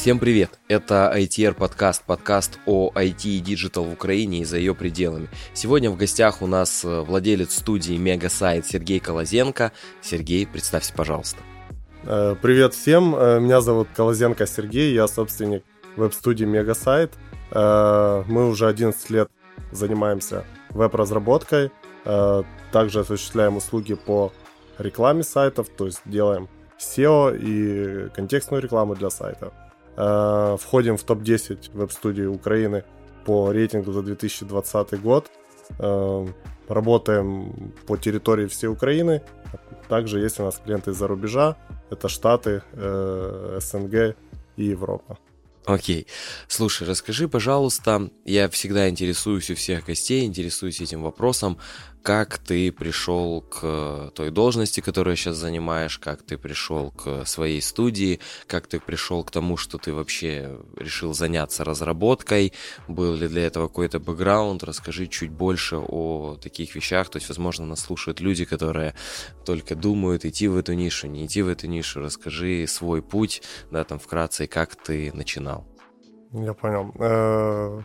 Всем привет! Это ITR подкаст, подкаст о IT и Digital в Украине и за ее пределами. Сегодня в гостях у нас э, владелец студии Мегасайт Сергей Колозенко. Сергей, представься, пожалуйста. Э, привет всем, э, меня зовут Колозенко Сергей, я собственник веб-студии Мегасайт. Мы уже 11 лет занимаемся веб-разработкой, также осуществляем услуги по рекламе сайтов, то есть делаем SEO и контекстную рекламу для сайтов. Э, входим в топ-10 веб-студий Украины по рейтингу за 2020 год. Э, работаем по территории всей Украины. Также есть у нас клиенты из-за рубежа. Это Штаты, э, СНГ и Европа. Окей. Слушай, расскажи, пожалуйста, я всегда интересуюсь у всех гостей, интересуюсь этим вопросом, как ты пришел к той должности, которую сейчас занимаешь, как ты пришел к своей студии, как ты пришел к тому, что ты вообще решил заняться разработкой, был ли для этого какой-то бэкграунд, расскажи чуть больше о таких вещах, то есть, возможно, нас слушают люди, которые только думают идти в эту нишу, не идти в эту нишу, расскажи свой путь, да, там вкратце, как ты начинал. Я понял. Э,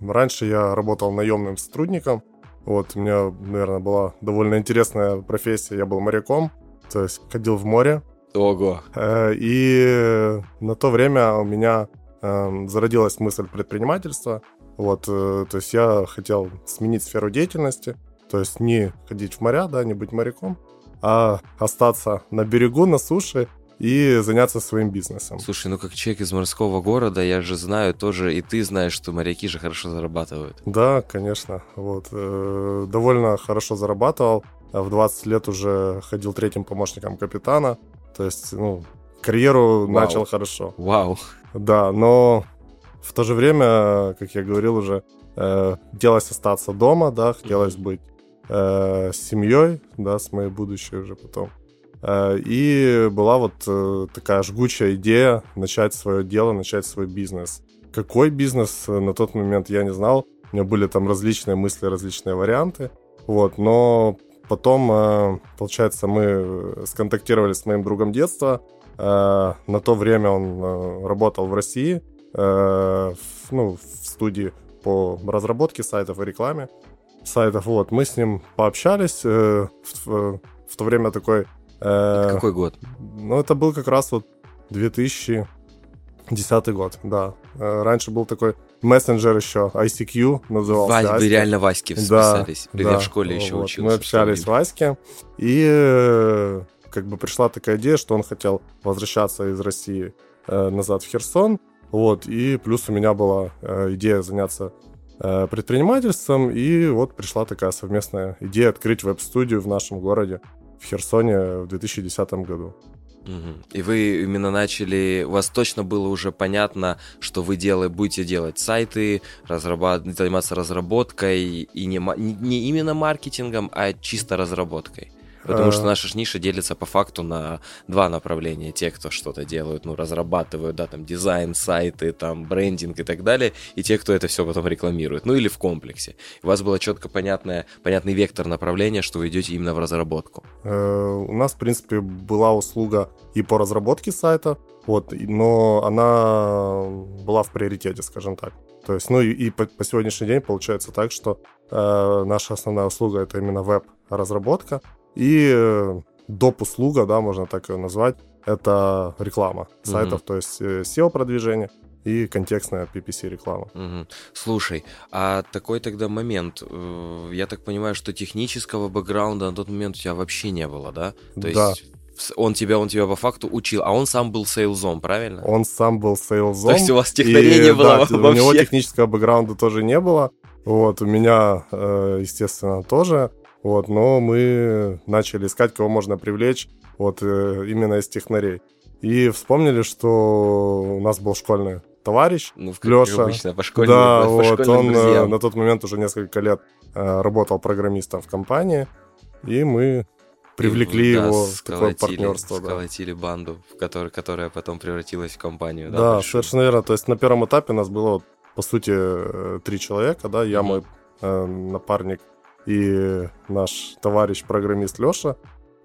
раньше я работал наемным сотрудником, вот, у меня, наверное, была довольно интересная профессия. Я был моряком, то есть ходил в море. Ого. Э, и на то время у меня эм, зародилась мысль предпринимательства. Вот, э, то есть я хотел сменить сферу деятельности, то есть не ходить в моря, да, не быть моряком, а остаться на берегу, на суше и заняться своим бизнесом. Слушай, ну как человек из морского города, я же знаю тоже, и ты знаешь, что моряки же хорошо зарабатывают. Да, конечно. Вот. Э, довольно хорошо зарабатывал. А в 20 лет уже ходил третьим помощником капитана. То есть, ну, карьеру Вау. начал хорошо. Вау. Да, но в то же время, как я говорил уже, э, хотелось остаться дома, да, хотелось быть э, с семьей, да, с моей будущей уже потом. Э, и была вот э, такая жгучая идея начать свое дело, начать свой бизнес. Какой бизнес э, на тот момент я не знал. У меня были там различные мысли, различные варианты. Вот, но потом, получается, мы сконтактировали с моим другом детства. На то время он работал в России, ну, в студии по разработке сайтов и рекламе сайтов. Вот, мы с ним пообщались. В то время такой это какой год? Ну, это был как раз вот 2010 год, да. Э, раньше был такой мессенджер еще, ICQ назывался. Вась, вы реально Ваське списались. Да, да. в школе еще вот. учился. Мы общались в Ваське, и э, как бы пришла такая идея, что он хотел возвращаться из России э, назад в Херсон, вот, и плюс у меня была идея заняться предпринимательством, и вот пришла такая совместная идея открыть веб-студию в нашем городе в Херсоне в 2010 году. И вы именно начали, у вас точно было уже понятно, что вы делаете, будете делать сайты, разработ... заниматься разработкой и не, не именно маркетингом, а чисто разработкой. Потому что э. наша ниша делится по факту на два направления. Те, кто что-то делают, ну, разрабатывают, да, там, дизайн, сайты, там, брендинг и так далее, и те, кто это все потом рекламирует, ну, или в комплексе. У вас было четко понятное, понятный вектор направления, что вы идете именно в разработку. Э, у нас, в принципе, была услуга и по разработке сайта, вот, но она была в приоритете, скажем так. То есть, ну и, и по, по сегодняшний день получается так, что э, наша основная услуга это именно веб-разработка, и э, доп. услуга, да, можно так ее назвать, это реклама сайтов, угу. то есть э, SEO-продвижение и контекстная PPC-реклама. Угу. Слушай, а такой тогда момент, э, я так понимаю, что технического бэкграунда на тот момент у тебя вообще не было, да? То да. есть он тебя, он тебя по факту учил, а он сам был сейлзом, правильно? Он сам был сейлзом. То есть у вас технарей не было да, вообще? У него технического бэкграунда тоже не было. Вот, у меня, естественно, тоже. Вот, но мы начали искать, кого можно привлечь вот э, именно из технарей. И вспомнили, что у нас был школьный товарищ, ну, Леша. Обычно, по школьным, да, по вот, он э, друзьям. на тот момент уже несколько лет э, работал программистом в компании, и мы привлекли и, его да, в такое партнерство. Сколотили да. банду, в которой, которая потом превратилась в компанию. Да, да совершенно верно. То есть на первом этапе у нас было, по сути, три человека, да, я, mm-hmm. мой э, напарник и наш товарищ программист Леша.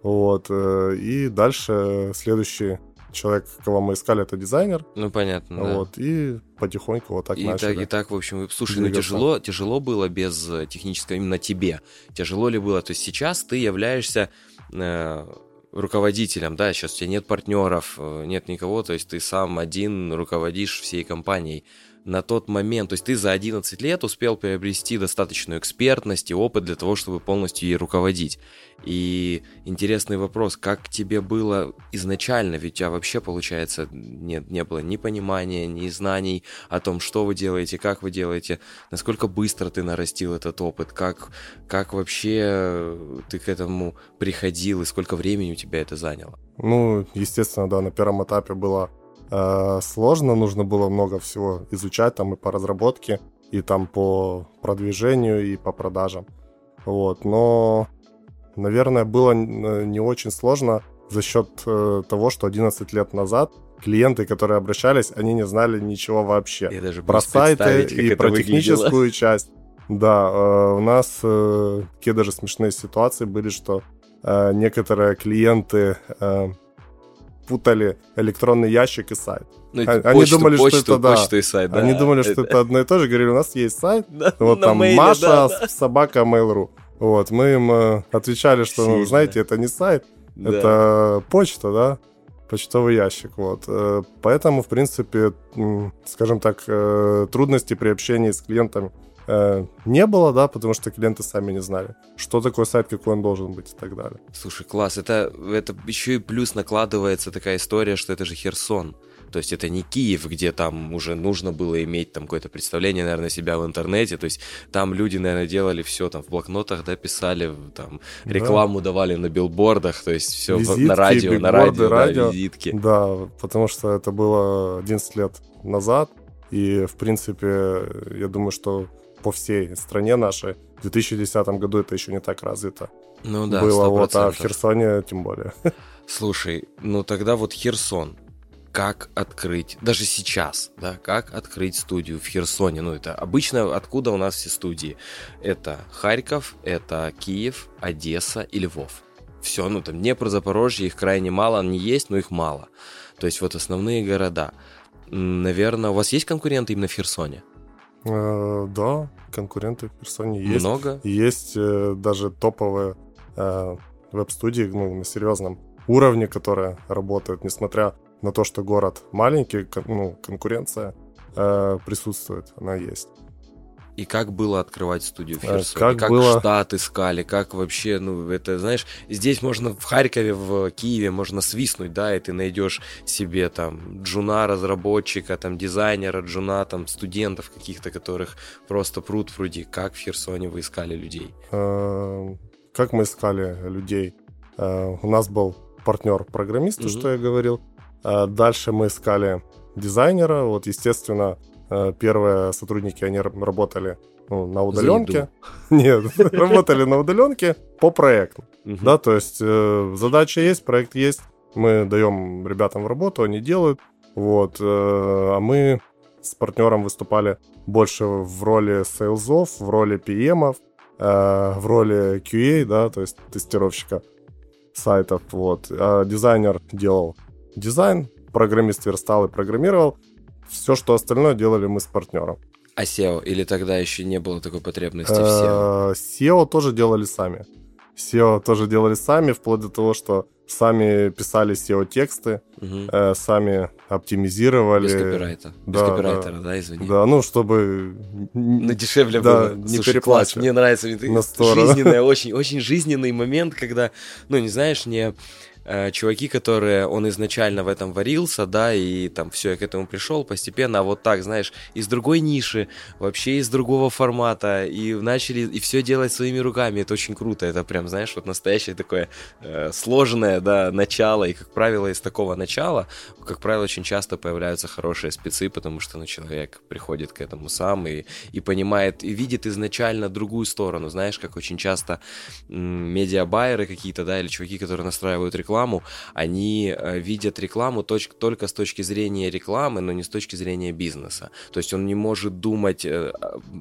Вот. Э, и дальше следующие человек, кого мы искали, это дизайнер. Ну, понятно, да. Вот, и потихоньку вот так и начали. Так, и так, в общем, слушай, ну двигаться. тяжело, тяжело было без э, технического, именно тебе. Тяжело ли было? То есть сейчас ты являешься э, руководителем, да, сейчас у тебя нет партнеров, э, нет никого, то есть ты сам один руководишь всей компанией на тот момент, то есть ты за 11 лет успел приобрести достаточную экспертность и опыт для того, чтобы полностью ей руководить. И интересный вопрос, как тебе было изначально, ведь у тебя вообще, получается, нет, не было ни понимания, ни знаний о том, что вы делаете, как вы делаете, насколько быстро ты нарастил этот опыт, как, как вообще ты к этому приходил и сколько времени у тебя это заняло? Ну, естественно, да, на первом этапе было э, сложно, нужно было много всего изучать там и по разработке, и там по продвижению, и по продажам. Вот, но, наверное, было не очень сложно за счет э, того, что 11 лет назад клиенты, которые обращались, они не знали ничего вообще. Я даже про сайты и про техническую часть. Да, э, у нас э, такие даже смешные ситуации были, что э, некоторые клиенты э, путали электронный ящик и сайт. Ну, А- почту, они думали, что почту, это, да. почту и сайт, да. Они думали, что это одно и то же, говорили, у нас есть сайт, Да, вот там мейле, Маша, да, да. собака, Mail.ru. Вот, мы им э, отвечали, что, ну, знаете, это не сайт, Да. это почта, да, почтовый ящик, вот. Э, Поэтому, в принципе, скажем так, э, трудностей при общении с клиентами э, не было, да, потому что клиенты сами не знали, что такое сайт, какой он должен быть и так далее. Слушай, класс, это, это еще и плюс накладывается такая история, что это же Херсон. То есть это не Киев, где там уже нужно было иметь там какое-то представление, наверное, себя в интернете. То есть там люди, наверное, делали все там в блокнотах, да, писали, там Да. рекламу давали на билбордах, то есть все Визитки, на радио, на бигборды, радио, да, радио. визитки. Да, потому что это было 11 лет назад, и, в принципе, я думаю, что по всей стране нашей в 2010 году это еще не так развито Ну да, было, вот, а 100%. в Херсоне тем более. Слушай, ну тогда вот Херсон. Как открыть, даже сейчас, да, как открыть студию в Херсоне? Ну, это обычно откуда у нас все студии? Это Харьков, это Киев, Одесса и Львов. Все, ну там Днепр, Запорожье, их крайне мало, они есть, но их мало. То есть вот основные города. Наверное, у вас есть конкуренты именно в Херсоне? Э, Да, конкуренты в Херсоне есть. Много? Есть э, даже топовые э, веб-студии ну, на серьезном уровне, которые работают, несмотря на то, что город маленький, ну, конкуренция присутствует, она есть. И как было открывать студию в Э, Херсоне? как было- штат искали? Как вообще, ну, это, знаешь, здесь можно в Харькове, в Киеве можно свистнуть, да, и ты найдешь себе там джуна, разработчика, там дизайнера, джуна, там студентов каких-то, которых просто пруд пруди. Как в Херсоне вы искали людей? Э, Как мы искали людей? Э, У нас был партнер-программист, Мгм. что я говорил. Дальше мы искали дизайнера. Вот, естественно, первые сотрудники, они работали ну, на удаленке. Нет, работали на удаленке по проекту. Да, то есть э, задача есть, проект есть. Мы даем ребятам в работу, они делают. Вот. э, А мы с партнером выступали больше в роли сейлзов, в роли PM, э, в роли QA, да, то есть тестировщика сайтов. Вот. А дизайнер делал дизайн, программист верстал и программировал. Все, что остальное делали мы с партнером. А SEO? Или тогда еще не было такой потребности в SEO? Э, SEO тоже делали сами. SEO тоже делали сами, вплоть до того, что сами писали SEO-тексты, Мгм. э, сами оптимизировали. Без копирайта. Без да, копирайтера, да, извини. Да, ну, чтобы... Ну, дешевле Да, было. не Слушай, класс, мне нравится. На сторону. жизненный, очень, очень жизненный момент, когда, ну, не знаешь, не э, чуваки, которые, он изначально в этом варился, да, и там все, я к этому пришел постепенно, а вот так, знаешь, из другой ниши, вообще из другого формата, и начали, и все делать своими руками, это очень круто, это прям, знаешь, вот настоящее такое э, сложное, да, начало, и, как правило, из такого начала, как правило, очень часто появляются хорошие спецы, потому что, ну, человек приходит к этому сам и, и понимает, и видит изначально другую сторону, знаешь, как очень часто медиабайеры какие-то, да, или чуваки, которые настраивают рекламу, рекламу, они э, видят рекламу только с точки зрения рекламы, но не с точки зрения бизнеса. То есть он не может думать э,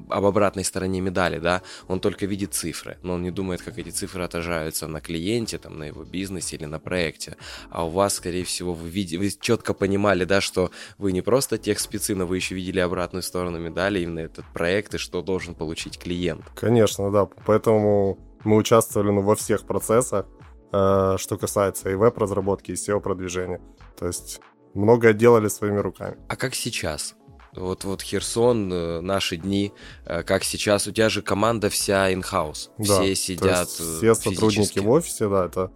об обратной стороне медали, да, он только видит цифры, но он не думает, как эти цифры отражаются на клиенте, там, на его бизнесе или на проекте. А у вас, скорее всего, вы, види- вы четко понимали, да, что вы не просто тех спецы, но вы еще видели обратную сторону медали, именно этот проект и что должен получить клиент. Конечно, да. Поэтому мы участвовали ну, во всех процессах, что касается и веб-разработки, и SEO-продвижения. То есть многое делали своими руками. А как сейчас? Вот, вот Херсон, э, наши дни, э, как сейчас, у тебя же команда вся in-house, Да, все сидят э, все сотрудники физически. в офисе, да, это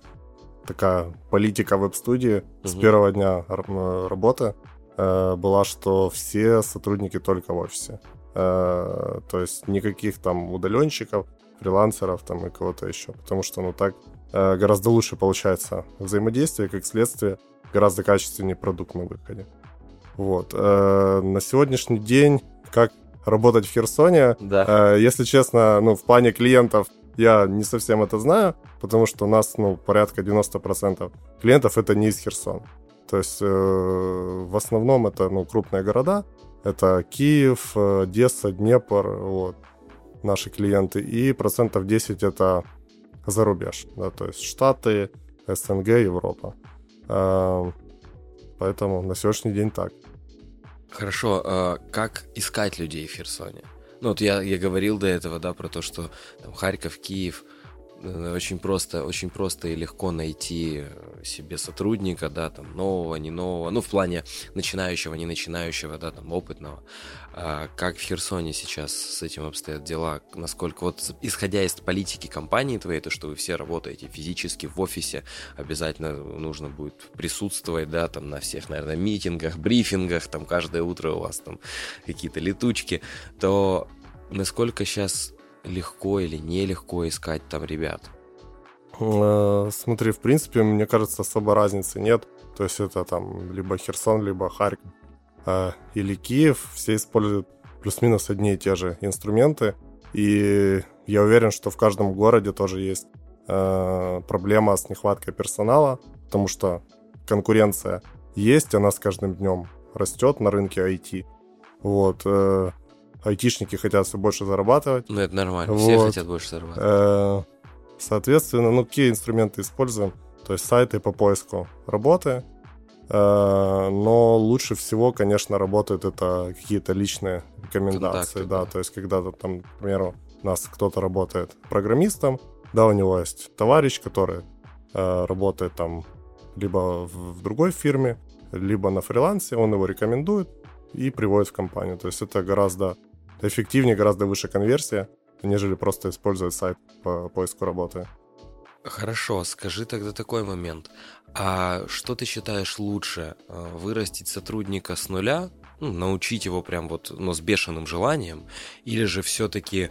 такая политика веб-студии с Мгм. первого дня работы э, была, что все сотрудники только в офисе. Э, то есть никаких там удаленщиков, фрилансеров там и кого-то еще, потому что, ну, так э, гораздо лучше получается взаимодействие, как следствие, гораздо качественнее продукт на выходе. Вот. Э, на сегодняшний день, как работать в Херсоне, Да. Э, Если честно, ну, в плане клиентов я не совсем это знаю, потому что у нас, ну, порядка 90% клиентов это не из Херсона. То есть э, в основном это, ну, крупные города. Это Киев, э, Одесса, Днепр, вот, наши клиенты. И процентов 10 это за рубеж, да, то есть Штаты, СНГ, Европа. Э, Поэтому на сегодняшний день так. Хорошо, а как искать людей в Херсоне? Ну вот я, я говорил до этого, да, про то, что там Харьков, Киев, э, очень просто, очень просто и легко найти себе сотрудника, да, там, нового, не нового, ну, в плане начинающего, не начинающего, да, там, опытного. А как в Херсоне сейчас с этим обстоят дела? Насколько, вот, исходя из политики компании твоей, то, что вы все работаете физически в офисе, обязательно нужно будет присутствовать, да, там, на всех, наверное, митингах, брифингах, там, каждое утро у вас там какие-то летучки, то насколько сейчас легко или нелегко искать там ребят? Э, Смотри, в принципе, мне кажется, особо разницы нет. То есть это там либо Херсон, либо Харьков э, или Киев. Все используют плюс-минус одни и те же инструменты. И я уверен, что в каждом городе тоже есть э, проблема с нехваткой персонала, потому что конкуренция есть, она с каждым днем растет на рынке IT. Вот. э, айтишники хотят все больше зарабатывать. Ну, это нормально, все Вот. хотят больше зарабатывать. Э, Соответственно, ну, какие инструменты используем? То есть сайты по поиску работы. Э, Но лучше всего, конечно, работают это какие-то личные рекомендации. Контакты, да, да. то есть когда-то там, к примеру, у нас кто-то работает программистом, да, у него есть товарищ, который э, работает там либо в другой фирме, либо на фрилансе, он его рекомендует и приводит в компанию. То есть это гораздо эффективнее, гораздо выше конверсия, нежели просто использовать сайт по поиску работы. Хорошо, скажи тогда такой момент. А что ты считаешь лучше? э, Вырастить сотрудника с нуля, ну, научить его прям вот, но с бешеным желанием, или же все-таки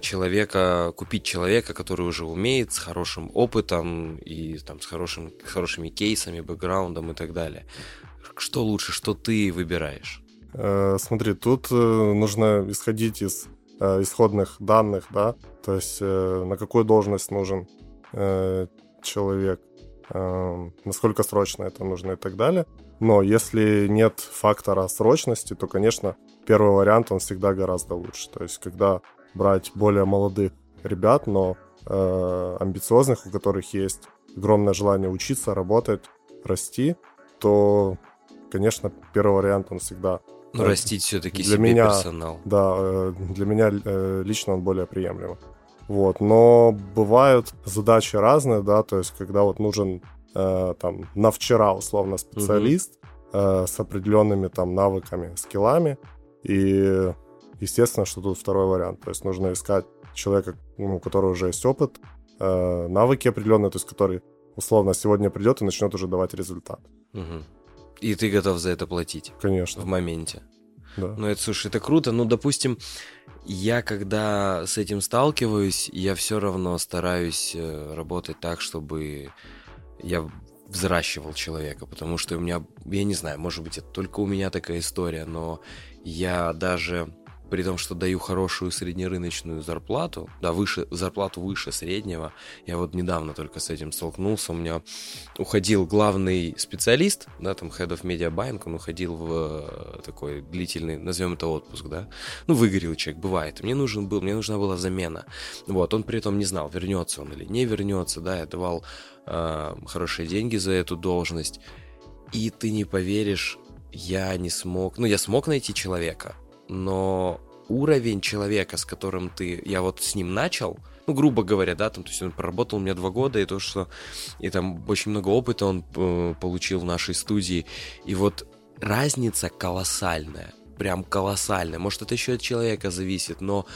человека, купить человека, который уже умеет, с хорошим опытом и там с, хорошим, с хорошими кейсами, бэкграундом и так далее? Что лучше, что ты выбираешь? Э, Смотри, тут э, нужно исходить из э, исходных данных, да, то есть э, на какую должность нужен э, человек, э, насколько срочно это нужно и так далее. Но если нет фактора срочности, то, конечно, первый вариант, он всегда гораздо лучше. То есть когда брать более молодых ребят, но э, амбициозных, у которых есть огромное желание учиться, работать, расти, то, конечно, первый вариант, он всегда Ну, Э, растить все-таки для себе меня- персонал. да, э, для меня э, лично он более приемлем. Вот, но бывают задачи разные, да, то есть когда вот нужен э, там на вчера условно специалист э, с определенными там навыками, скиллами, и естественно, что тут второй вариант, то есть нужно искать человека, ну, у которого уже есть опыт, э, навыки определенные, то есть который условно сегодня придет и начнет уже давать результат. Мгм. И ты готов за это платить в Конечно, моменте. Ну, это, слушай, это круто. Ну, допустим, я когда с этим сталкиваюсь, я все равно стараюсь э, работать так, чтобы я взращивал человека, потому что у меня, я не знаю, может быть, это только у меня такая история, но я даже при том, что даю хорошую среднерыночную зарплату, да, выше, зарплату выше среднего. Я вот недавно только с этим столкнулся. У меня уходил главный специалист, да, там Head of Media Buying, он уходил в э, такой длительный, назовем это отпуск, да. Ну, выгорел человек, бывает. Мне нужен был, мне нужна была замена. Вот, он при этом не знал, вернется он или не вернется, да, я давал э, хорошие деньги за эту должность. И ты не поверишь, я не смог, ну, я смог найти человека, но уровень человека, с которым ты, я вот с ним начал, ну, грубо говоря, да, там, то есть он проработал у меня два года, и то, что, и там очень много опыта он э, получил в нашей студии, и вот разница колоссальная, прям колоссальная, может, это еще от человека зависит, но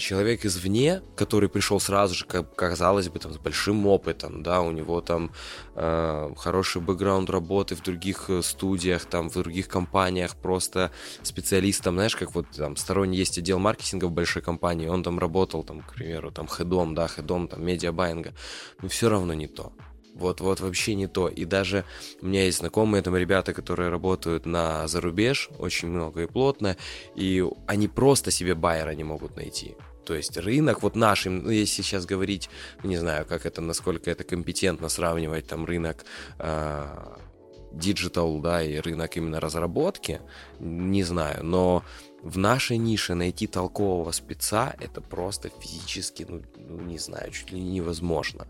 человек извне, который пришел сразу же, как казалось бы, там, с большим опытом, да, у него там э, хороший бэкграунд работы в других э, студиях, там, в других компаниях, просто специалистом, знаешь, как вот там сторонний есть отдел маркетинга в большой компании, он там работал, там, к примеру, там, хедом, да, хедом, там, медиабайинга, но все равно не то. Вот, вот вообще не то. И даже у меня есть знакомые там ребята, которые работают на зарубеж очень много и плотно, и они просто себе байера не могут найти. То есть рынок, вот наш, ну, если сейчас говорить, не знаю, как это, насколько это компетентно сравнивать там рынок digital, да, и рынок именно разработки, не знаю, но в нашей нише найти толкового спеца это просто физически, ну, ну не знаю, чуть ли невозможно.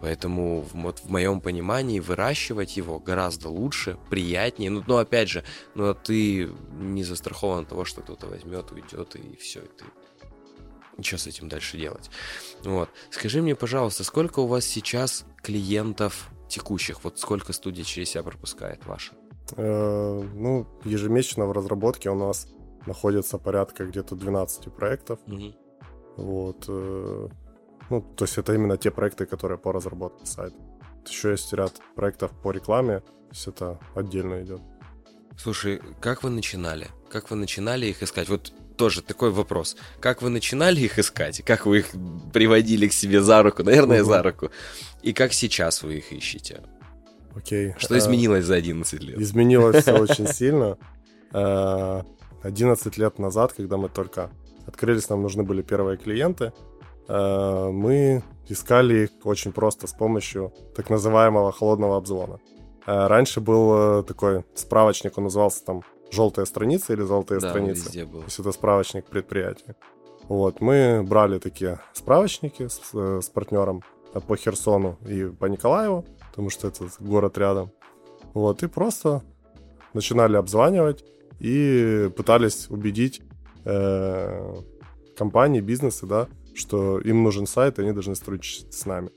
Поэтому вот в моем понимании выращивать его гораздо лучше, приятнее. Ну, но опять же, ну, а ты не застрахован от того, что кто-то возьмет, уйдет и все, и ты ничего с этим дальше делать. Вот. Скажи мне, пожалуйста, сколько у вас сейчас клиентов текущих? Вот сколько студий через себя пропускает ваша? Э, ну, ежемесячно в разработке у нас находится порядка где-то 12 проектов. Угу. Вот. Э, ну, то есть это именно те проекты, которые по разработке сайта. Еще есть ряд проектов по рекламе, то есть это отдельно идет. Слушай, как вы начинали? Как вы начинали их искать? Вот тоже такой вопрос. Как вы начинали их искать? Как вы их приводили к себе за руку? Наверное, угу. за руку. И как сейчас вы их ищете? Окей. Что а, изменилось за 11 лет? Изменилось все очень сильно. 11 лет назад, когда мы только открылись, нам нужны были первые клиенты, э, мы искали их очень просто с помощью так называемого холодного обзвона. Э, раньше был э, такой справочник, он назывался там «желтые страницы» или «золотые да, страницы». Везде был. То есть это справочник предприятия. Вот, мы брали такие справочники с, с партнером по Херсону и по Николаеву, потому что это город рядом. Вот, и просто начинали обзванивать и пытались убедить э, компании, бизнесы, да, что им нужен сайт, и они должны сотрудничать с нами.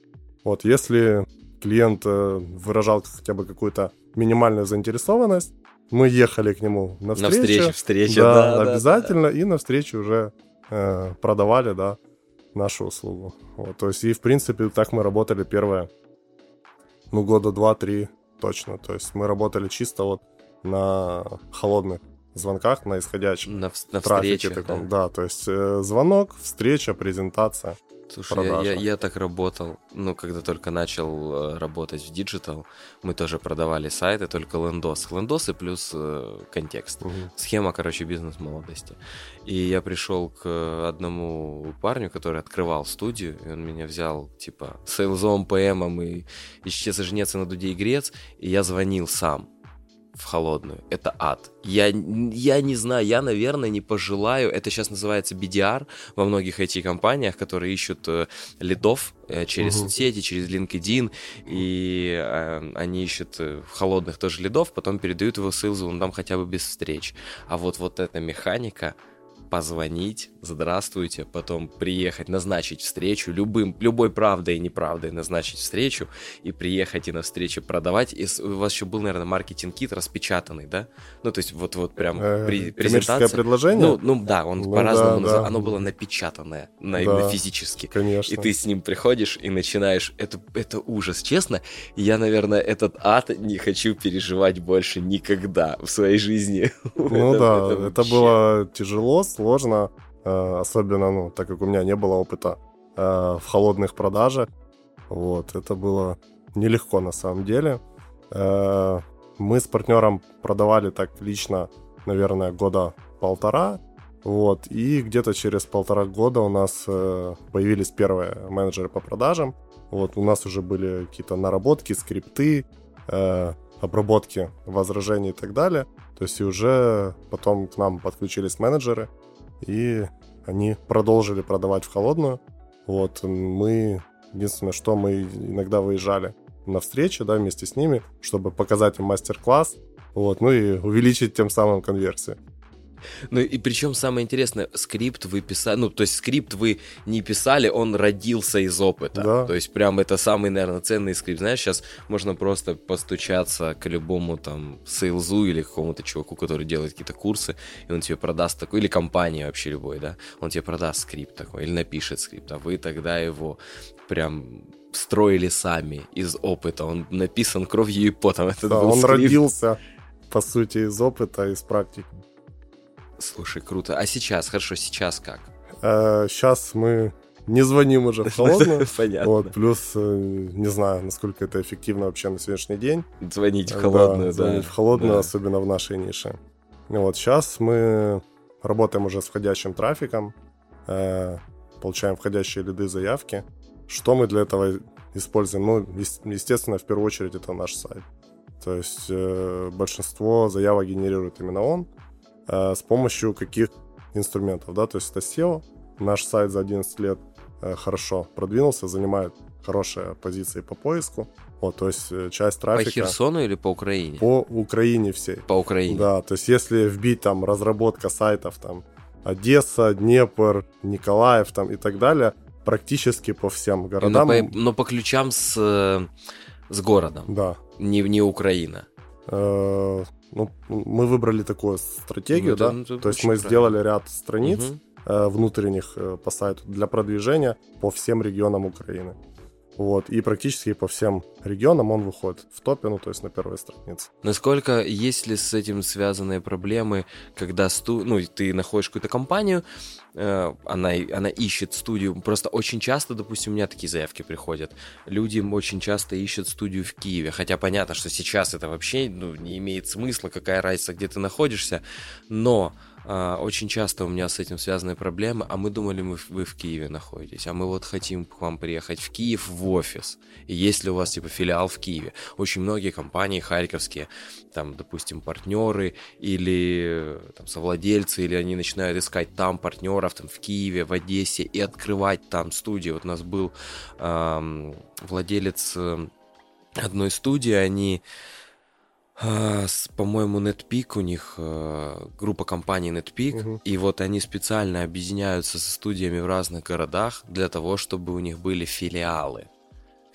Вот, если клиент э, выражал хотя бы какую-то минимальную заинтересованность, мы ехали к нему на встречу. На встречу, встречу, да, да обязательно, да, да. и на встречу уже э, продавали, да, нашу услугу. Вот, то есть, и в принципе, так мы работали первое, ну, года два-три точно. То есть мы работали чисто вот на холодных звонках, на исходящем на, на трафике таком. Да. да, то есть э, звонок, встреча, презентация. Слушай, я, я, я так работал, ну, когда только начал э, работать в digital, мы тоже продавали сайты, только лендос. Лендосы плюс э, контекст. Угу. Схема, короче, бизнес И я пришел к одному парню, который открывал студию, и он меня взял, типа, сейлзом, ПМом и исчез жнец на дуде и грец, и я звонил сам в холодную. Это ад. Я, я не знаю, я, наверное, не пожелаю. Это сейчас называется BDR во многих IT-компаниях, которые ищут э, лидов э, через угу. соцсети, через LinkedIn, и э, они ищут э, холодных тоже лидов, потом передают его ссылку, он там хотя бы без встреч. А вот вот эта механика, позвонить, здравствуйте, потом приехать, назначить встречу, любым, любой правдой и неправдой назначить встречу и приехать и на встречу продавать. И у вас еще был, наверное, маркетинг-кит распечатанный, да? Ну, то есть вот, вот прям э, при, презентация. предложение? Ну, ну да, он ну, по-разному, да, да. оно было напечатанное на, да, физически. Конечно. И ты с ним приходишь и начинаешь, это, это ужас, честно. Я, наверное, этот ад не хочу переживать больше никогда в своей жизни. Ну да, это было тяжело, сложно, э, особенно, ну, так как у меня не было опыта э, в холодных продажах. Вот, это было нелегко на самом деле. Э, мы с партнером продавали так лично, наверное, года полтора. Вот, и где-то через полтора года у нас появились первые менеджеры по продажам. Вот, у нас уже были какие-то наработки, скрипты, обработки возражений и так далее. То есть и уже потом к нам подключились менеджеры, и они продолжили продавать в холодную. Вот, мы, единственное, что мы иногда выезжали на встречи, да, вместе с ними, чтобы показать им мастер-класс, вот, ну и увеличить тем самым конверсию. Ну и причем самое интересное, скрипт вы писали, ну то есть скрипт вы не писали, он родился из опыта. Да. То есть прям это самый, наверное, ценный скрипт. Знаешь, сейчас можно просто постучаться к любому там сейлзу или какому-то чуваку, который делает какие-то курсы, и он тебе продаст такой, или компании вообще любой, да, он тебе продаст скрипт такой, или напишет скрипт, а вы тогда его прям строили сами из опыта. Он написан кровью и потом. Этот да, он скрипт. родился, по сути, из опыта, из практики. Слушай, круто. А сейчас, хорошо, сейчас как? Э, сейчас мы не звоним уже в холодную. Понятно. Вот, плюс, э, не знаю, насколько это эффективно вообще на сегодняшний день. Звонить в холодную, да. Звонить в холодную, да. особенно в нашей нише. Вот, сейчас мы работаем уже с входящим трафиком, э, получаем входящие лиды, заявки. Что мы для этого используем? Ну, естественно, в первую очередь это наш сайт. То есть э, большинство заявок генерирует именно он. Э, с помощью каких инструментов, да, то есть это SEO. Наш сайт за 11 лет э, хорошо продвинулся, занимает хорошие позиции по поиску. Вот, то есть э, часть трафика... По Херсону или по Украине? По Украине всей. По Украине. Да, то есть если вбить там разработка сайтов там Одесса, Днепр, Николаев там и так далее, практически по всем городам. Но по, но по ключам с, с городом. Да. Не, не Украина. Э, ну, мы выбрали такую стратегию, ну, да, ну, то есть мы правильно. сделали ряд страниц угу. внутренних э, по сайту для продвижения по всем регионам Украины. Вот, и практически по всем регионам он выходит в топе, ну, то есть на первой странице. Насколько есть ли с этим связанные проблемы, когда сту... ну, ты находишь какую-то компанию, э, она, она ищет студию, просто очень часто, допустим, у меня такие заявки приходят, люди очень часто ищут студию в Киеве, хотя понятно, что сейчас это вообще ну, не имеет смысла, какая разница, где ты находишься, но очень часто у меня с этим связаны проблемы, а мы думали, мы, вы в Киеве находитесь, а мы вот хотим к вам приехать в Киев в офис. И есть ли у вас типа филиал в Киеве? Очень многие компании харьковские, там, допустим, партнеры или там совладельцы, или они начинают искать там партнеров, там в Киеве, в Одессе и открывать там студии. Вот у нас был эм, владелец э, одной студии, они а, по-моему, NetPeak у них а, группа компаний NetPeak, угу. и вот они специально объединяются со студиями в разных городах для того, чтобы у них были филиалы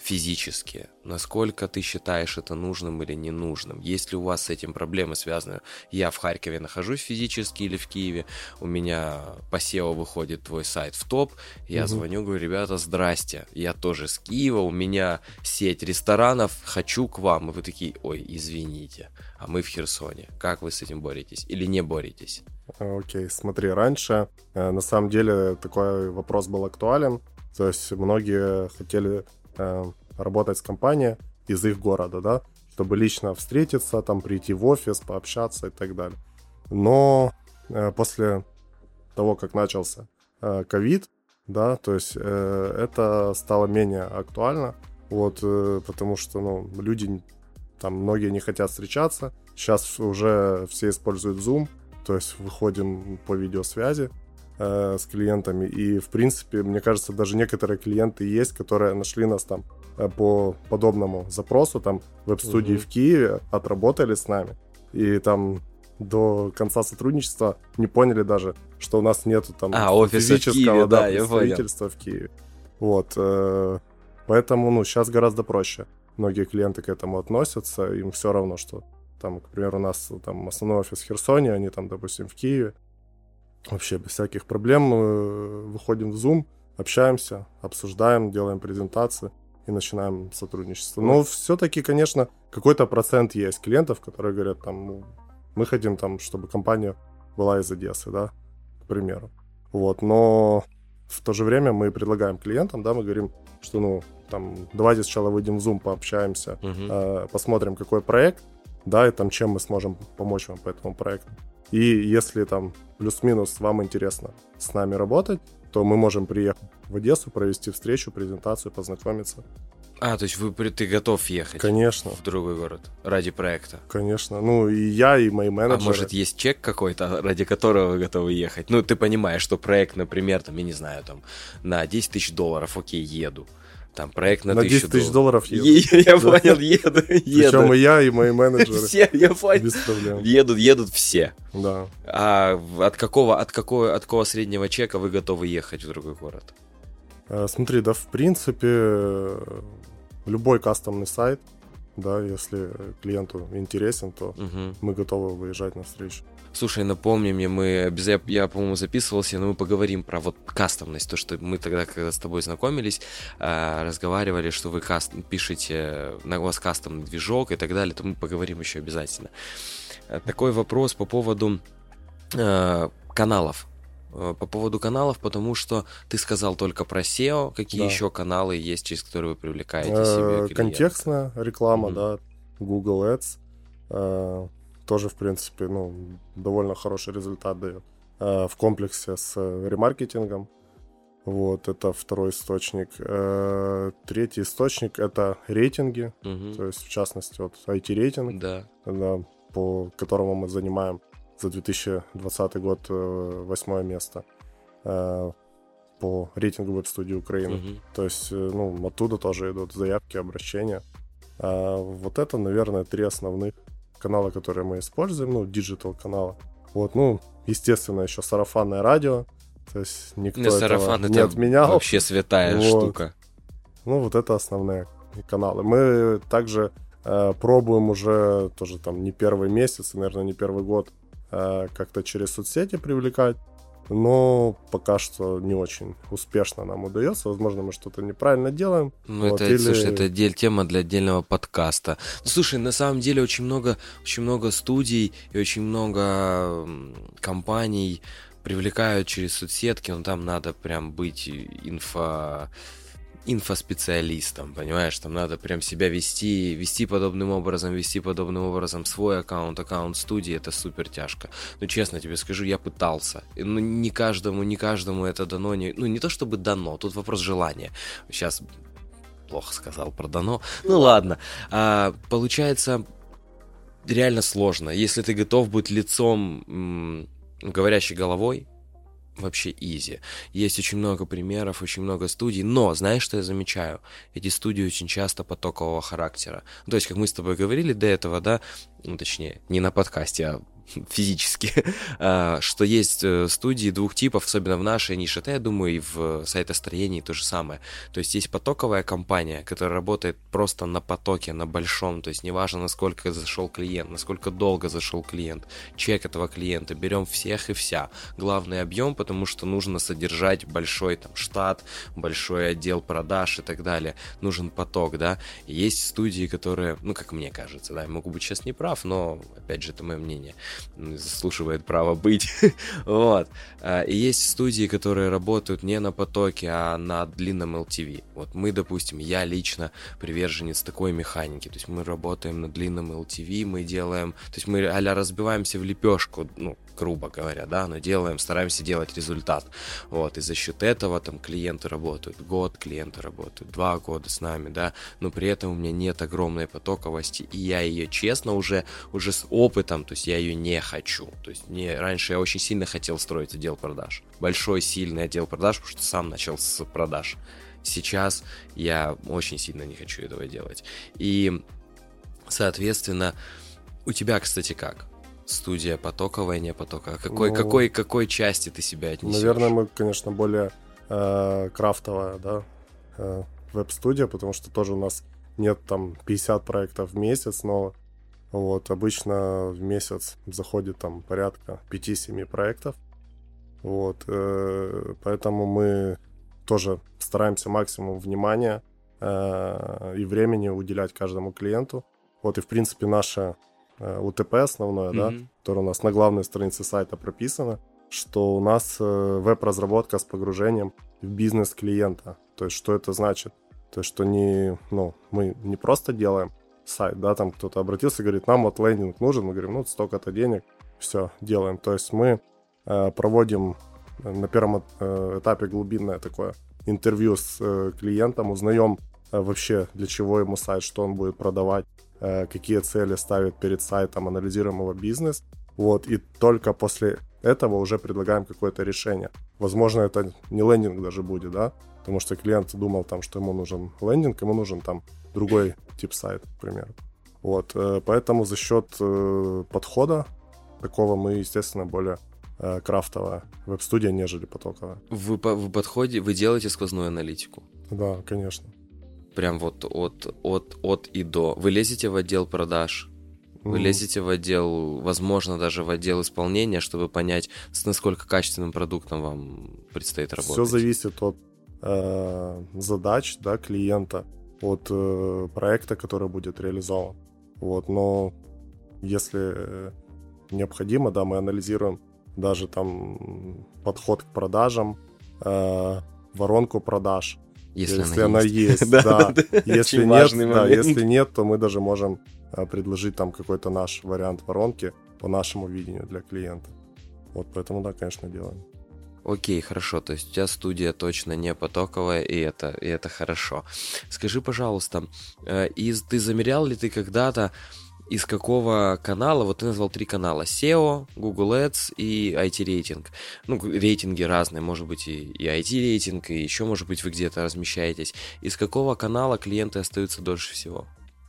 физически. Насколько ты считаешь это нужным или ненужным? Есть ли у вас с этим проблемы связаны? Я в Харькове нахожусь физически или в Киеве, у меня по SEO выходит твой сайт в топ, я угу. звоню, говорю, ребята, здрасте, я тоже с Киева, у меня сеть ресторанов, хочу к вам. И вы такие, ой, извините, а мы в Херсоне. Как вы с этим боретесь или не боретесь? Окей, okay, смотри, раньше э, на самом деле такой вопрос был актуален. То есть многие хотели э, работать с компанией из их города, да, чтобы лично встретиться, там прийти в офис, пообщаться и так далее. Но э, после того, как начался э, ковид, да, то есть это стало менее актуально, вот, потому что, ну, люди, там, многие не хотят встречаться, сейчас уже все используют Zoom, то есть выходим по видеосвязи, э, с клиентами. И, в принципе, мне кажется, даже некоторые клиенты есть, которые нашли нас там э, по подобному запросу, там, веб-студии угу. в Киеве, отработали с нами. И там до конца сотрудничества не поняли даже, что у нас нету там а, физического в Киеве, да, представительства в Киеве. Вот. Э, поэтому, ну, сейчас гораздо проще. Многие клиенты к этому относятся, им все равно, что там, к примеру, у нас там основной офис в Херсоне, они там, допустим, в Киеве вообще без всяких проблем. Мы выходим в Zoom, общаемся, обсуждаем, делаем презентации и начинаем сотрудничество. Но все-таки, конечно, какой-то процент есть клиентов, которые говорят, там, ну, мы хотим, там, чтобы компания была из Одессы, да, к примеру. Вот, но в то же время мы предлагаем клиентам, да, мы говорим, что, ну, там, давайте сначала выйдем в Zoom, пообщаемся, uh-huh. э, посмотрим, какой проект, да, и там, чем мы сможем помочь вам по этому проекту. И если там плюс-минус вам интересно с нами работать, то мы можем приехать в Одессу, провести встречу, презентацию, познакомиться. А, то есть вы, ты готов ехать? Конечно. В другой город ради проекта? Конечно. Ну, и я, и мои менеджеры. А может, есть чек какой-то, ради которого вы готовы ехать? Ну, ты понимаешь, что проект, например, там, я не знаю, там, на 10 тысяч долларов, окей, еду. Там проект на, на 10 тысяч долларов еду. Я понял, еду, еду. Причем и я, и мои менеджеры. Все, я понял. Без проблем. Едут, едут все. Да. А от какого, от какого, от какого среднего чека вы готовы ехать в другой город? А, смотри, да, в принципе, любой кастомный сайт, да, если клиенту интересен, то угу. мы готовы выезжать на встречу. Слушай, напомни мне, мы я, я по-моему, записывался, но мы поговорим про вот кастомность, то, что мы тогда, когда с тобой знакомились, э, разговаривали, что вы каст, пишете, на вас кастомный движок и так далее, то мы поговорим еще обязательно. Э, такой вопрос по поводу э, каналов. Э, по поводу каналов, потому что ты сказал только про SEO, какие да. еще каналы есть, через которые вы привлекаете э, себе клиентов? Контекстная реклама, mm-hmm. да, Google Ads, тоже, в принципе, ну, довольно хороший результат дает. В комплексе с ремаркетингом. Вот, это второй источник. Третий источник — это рейтинги, угу. то есть, в частности, вот IT-рейтинг, да. Да, по которому мы занимаем за 2020 год э, восьмое место э, по рейтингу веб-студии Украины. Угу. То есть, э, ну, оттуда тоже идут заявки, обращения. А вот это, наверное, три основных канала, которые мы используем, ну, digital канала. Вот, ну, естественно, еще сарафанное радио. То есть никто Не, сарафан этого не отменял. Вообще святая вот. штука. Ну, вот это основные каналы. Мы также э, пробуем уже тоже там не первый месяц, наверное, не первый год Э, как-то через соцсети привлекать. Но пока что не очень успешно нам удается. Возможно, мы что-то неправильно делаем. Ну, вот, это, или... слушай, это дель, тема для отдельного подкаста. Ну, слушай, на самом деле очень много, очень много студий и очень много компаний привлекают через соцсетки, но там надо прям быть инфо инфоспециалистом, понимаешь, там надо прям себя вести, вести подобным образом, вести подобным образом свой аккаунт, аккаунт студии, это супер тяжко. Ну, честно тебе скажу, я пытался. Ну, не каждому, не каждому это дано, не, ну, не то чтобы дано, тут вопрос желания. Сейчас плохо сказал про дано. Ну, ладно. А, получается, реально сложно. Если ты готов быть лицом м- говорящей головой, вообще изи. Есть очень много примеров, очень много студий, но знаешь, что я замечаю? Эти студии очень часто потокового характера. То есть, как мы с тобой говорили до этого, да, ну, точнее, не на подкасте, а физически, а, что есть э, студии двух типов, особенно в нашей нише, это, я думаю, и в сайтостроении то же самое. То есть есть потоковая компания, которая работает просто на потоке, на большом, то есть неважно, насколько зашел клиент, насколько долго зашел клиент, чек этого клиента, берем всех и вся. Главный объем, потому что нужно содержать большой там штат, большой отдел продаж и так далее. Нужен поток, да. Есть студии, которые, ну, как мне кажется, да, я могу быть сейчас не прав, но, опять же, это мое мнение, заслуживает права быть. вот. А, и есть студии, которые работают не на потоке, а на длинном LTV. Вот мы, допустим, я лично приверженец такой механики. То есть мы работаем на длинном LTV, мы делаем... То есть мы а разбиваемся в лепешку, ну, грубо говоря, да, но делаем, стараемся делать результат. Вот, и за счет этого там клиенты работают год, клиенты работают два года с нами, да, но при этом у меня нет огромной потоковости, и я ее, честно, уже, уже с опытом, то есть я ее не хочу. То есть мне раньше я очень сильно хотел строить отдел продаж. Большой, сильный отдел продаж, потому что сам начал с продаж. Сейчас я очень сильно не хочу этого делать. И, соответственно, у тебя, кстати, как? Студия потоковая, не потоковая? Какой, ну, какой, какой части ты себя отнесешь? Наверное, мы, конечно, более э, крафтовая, да, э, веб-студия, потому что тоже у нас нет там 50 проектов в месяц, но вот обычно в месяц заходит там порядка 5-7 проектов. Вот, э, поэтому мы тоже стараемся максимум внимания э, и времени уделять каждому клиенту. Вот и, в принципе, наша УТП основное, mm-hmm. да, которое у нас на главной странице сайта прописано, что у нас э, веб-разработка с погружением в бизнес клиента. То есть, что это значит? То есть, что не, ну, мы не просто делаем сайт, да, там кто-то обратился и говорит, нам вот лендинг нужен, мы говорим, ну, столько-то денег, все, делаем. То есть мы э, проводим на первом э, этапе глубинное такое интервью с э, клиентом, узнаем э, вообще для чего ему сайт, что он будет продавать, э, какие цели ставит перед сайтом, анализируем его бизнес. Вот, и только после этого уже предлагаем какое-то решение. Возможно, это не лендинг даже будет, да, потому что клиент думал там, что ему нужен лендинг, ему нужен там другой тип сайт, к примеру. Вот, э, поэтому за счет э, подхода такого мы, естественно, более э, крафтовая веб-студия, нежели потоковая. Вы, вы подходе, вы делаете сквозную аналитику? Да, конечно. Прям вот от, от, от и до. Вы лезете в отдел продаж, вы лезете в отдел, возможно, даже в отдел исполнения, чтобы понять, с насколько качественным продуктом вам предстоит работать. Все зависит от э, задач да, клиента, от э, проекта, который будет реализован. Вот, но если э, необходимо, да, мы анализируем даже там подход к продажам, э, воронку продаж. Если, если она, она есть. есть, да. Если нет, да, если нет, то мы даже можем э, предложить там какой-то наш вариант воронки по нашему видению для клиента. Вот поэтому, да, конечно, делаем. Окей, хорошо. То есть у тебя студия точно не потоковая, и это, и это хорошо. Скажи, пожалуйста, э, из, ты замерял ли ты когда-то, из какого канала, вот ты назвал три канала, SEO, Google Ads и IT-рейтинг. Ну, рейтинги разные, может быть и, и IT-рейтинг, и еще, может быть, вы где-то размещаетесь. Из какого канала клиенты остаются дольше всего?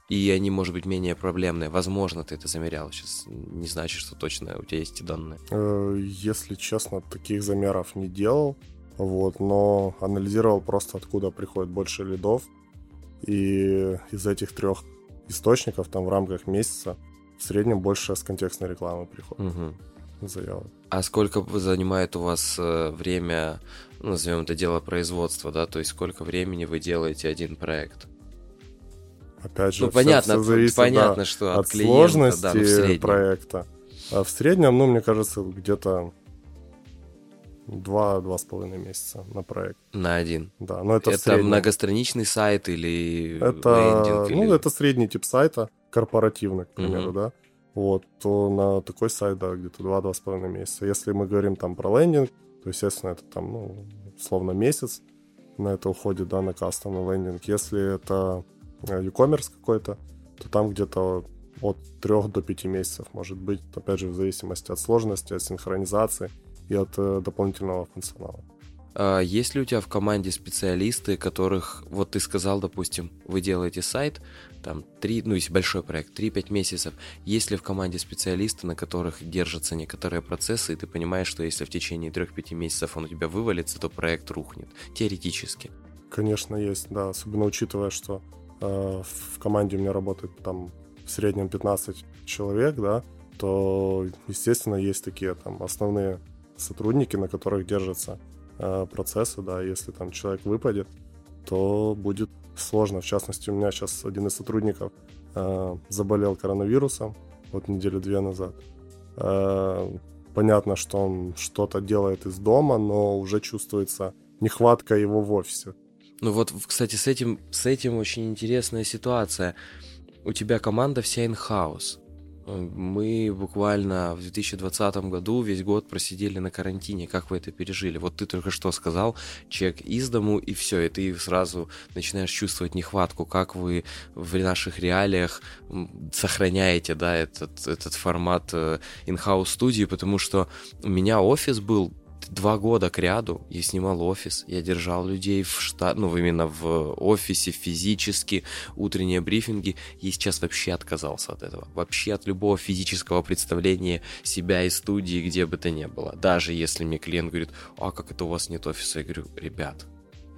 И они, может быть, менее проблемные. Возможно, ты это замерял. Сейчас не значит, что точно у тебя есть эти данные. Э, Если честно, таких замеров не делал, вот, но анализировал просто откуда приходит больше лидов. И из этих трех источников там в рамках месяца в среднем больше с контекстной рекламы приходит Мгм. заявок. А сколько занимает у вас э, время, ну, назовем это дело производства, да, то есть сколько времени вы делаете один проект? Опять же, Ну, понятно, всё зависит, да, понятно, что от, от клиента, сложности да, ну, в среднем. проекта. А в среднем, ну, мне кажется, где-то два-два с половиной месяца на проект. На один. Да, но это, Это, среднем. многостраничный сайт или Это, лендинг? ну, или- это средний тип сайта, корпоративный, к примеру, Мгм. да. Вот, то на такой сайт, да, где-то 2-2,5 месяца. Если мы говорим там про лендинг, то, естественно, это там, ну, словно месяц на это уходит, да, на кастомный лендинг. Если это э, e-commerce какой-то, то там где-то от 3 до 5 месяцев может быть, опять же, в зависимости от сложности, от синхронизации и от э, дополнительного функционала. А есть ли у тебя в команде специалисты, которых, вот ты сказал, допустим, вы делаете сайт, там, 3, ну, если большой проект, 3-5 месяцев, есть ли в команде специалисты, на которых держатся некоторые процессы, и ты понимаешь, что если в течение 3-5 месяцев он у тебя вывалится, то проект рухнет, теоретически. Конечно, есть, да, особенно учитывая, что э, в команде у меня работает там в среднем 15 человек, да, то, естественно, есть такие там основные сотрудники, на которых держатся э, процессы, да, если там человек выпадет, то будет сложно. В частности, у меня сейчас один из сотрудников э, заболел коронавирусом вот неделю две назад. Э, понятно, что он что-то делает из дома, но уже чувствуется нехватка его в офисе. Ну вот, кстати, с этим, с этим очень интересная ситуация. У тебя команда вся in-house. Э, Мы буквально в 2020 году весь год просидели на карантине. Как вы это пережили? Вот ты только что сказал, чек из дому, и все, и ты сразу начинаешь чувствовать нехватку. Как вы в наших реалиях сохраняете, да, этот, этот формат э, in-house студии, потому что у меня офис был два года к ряду я снимал офис, я держал людей в штат, ну, именно в офисе физически, утренние брифинги. Я сейчас вообще отказался от этого. Вообще от любого физического представления себя и студии, где бы то ни было. Даже если мне клиент говорит, а как это у вас нет офиса? Я говорю, ребят,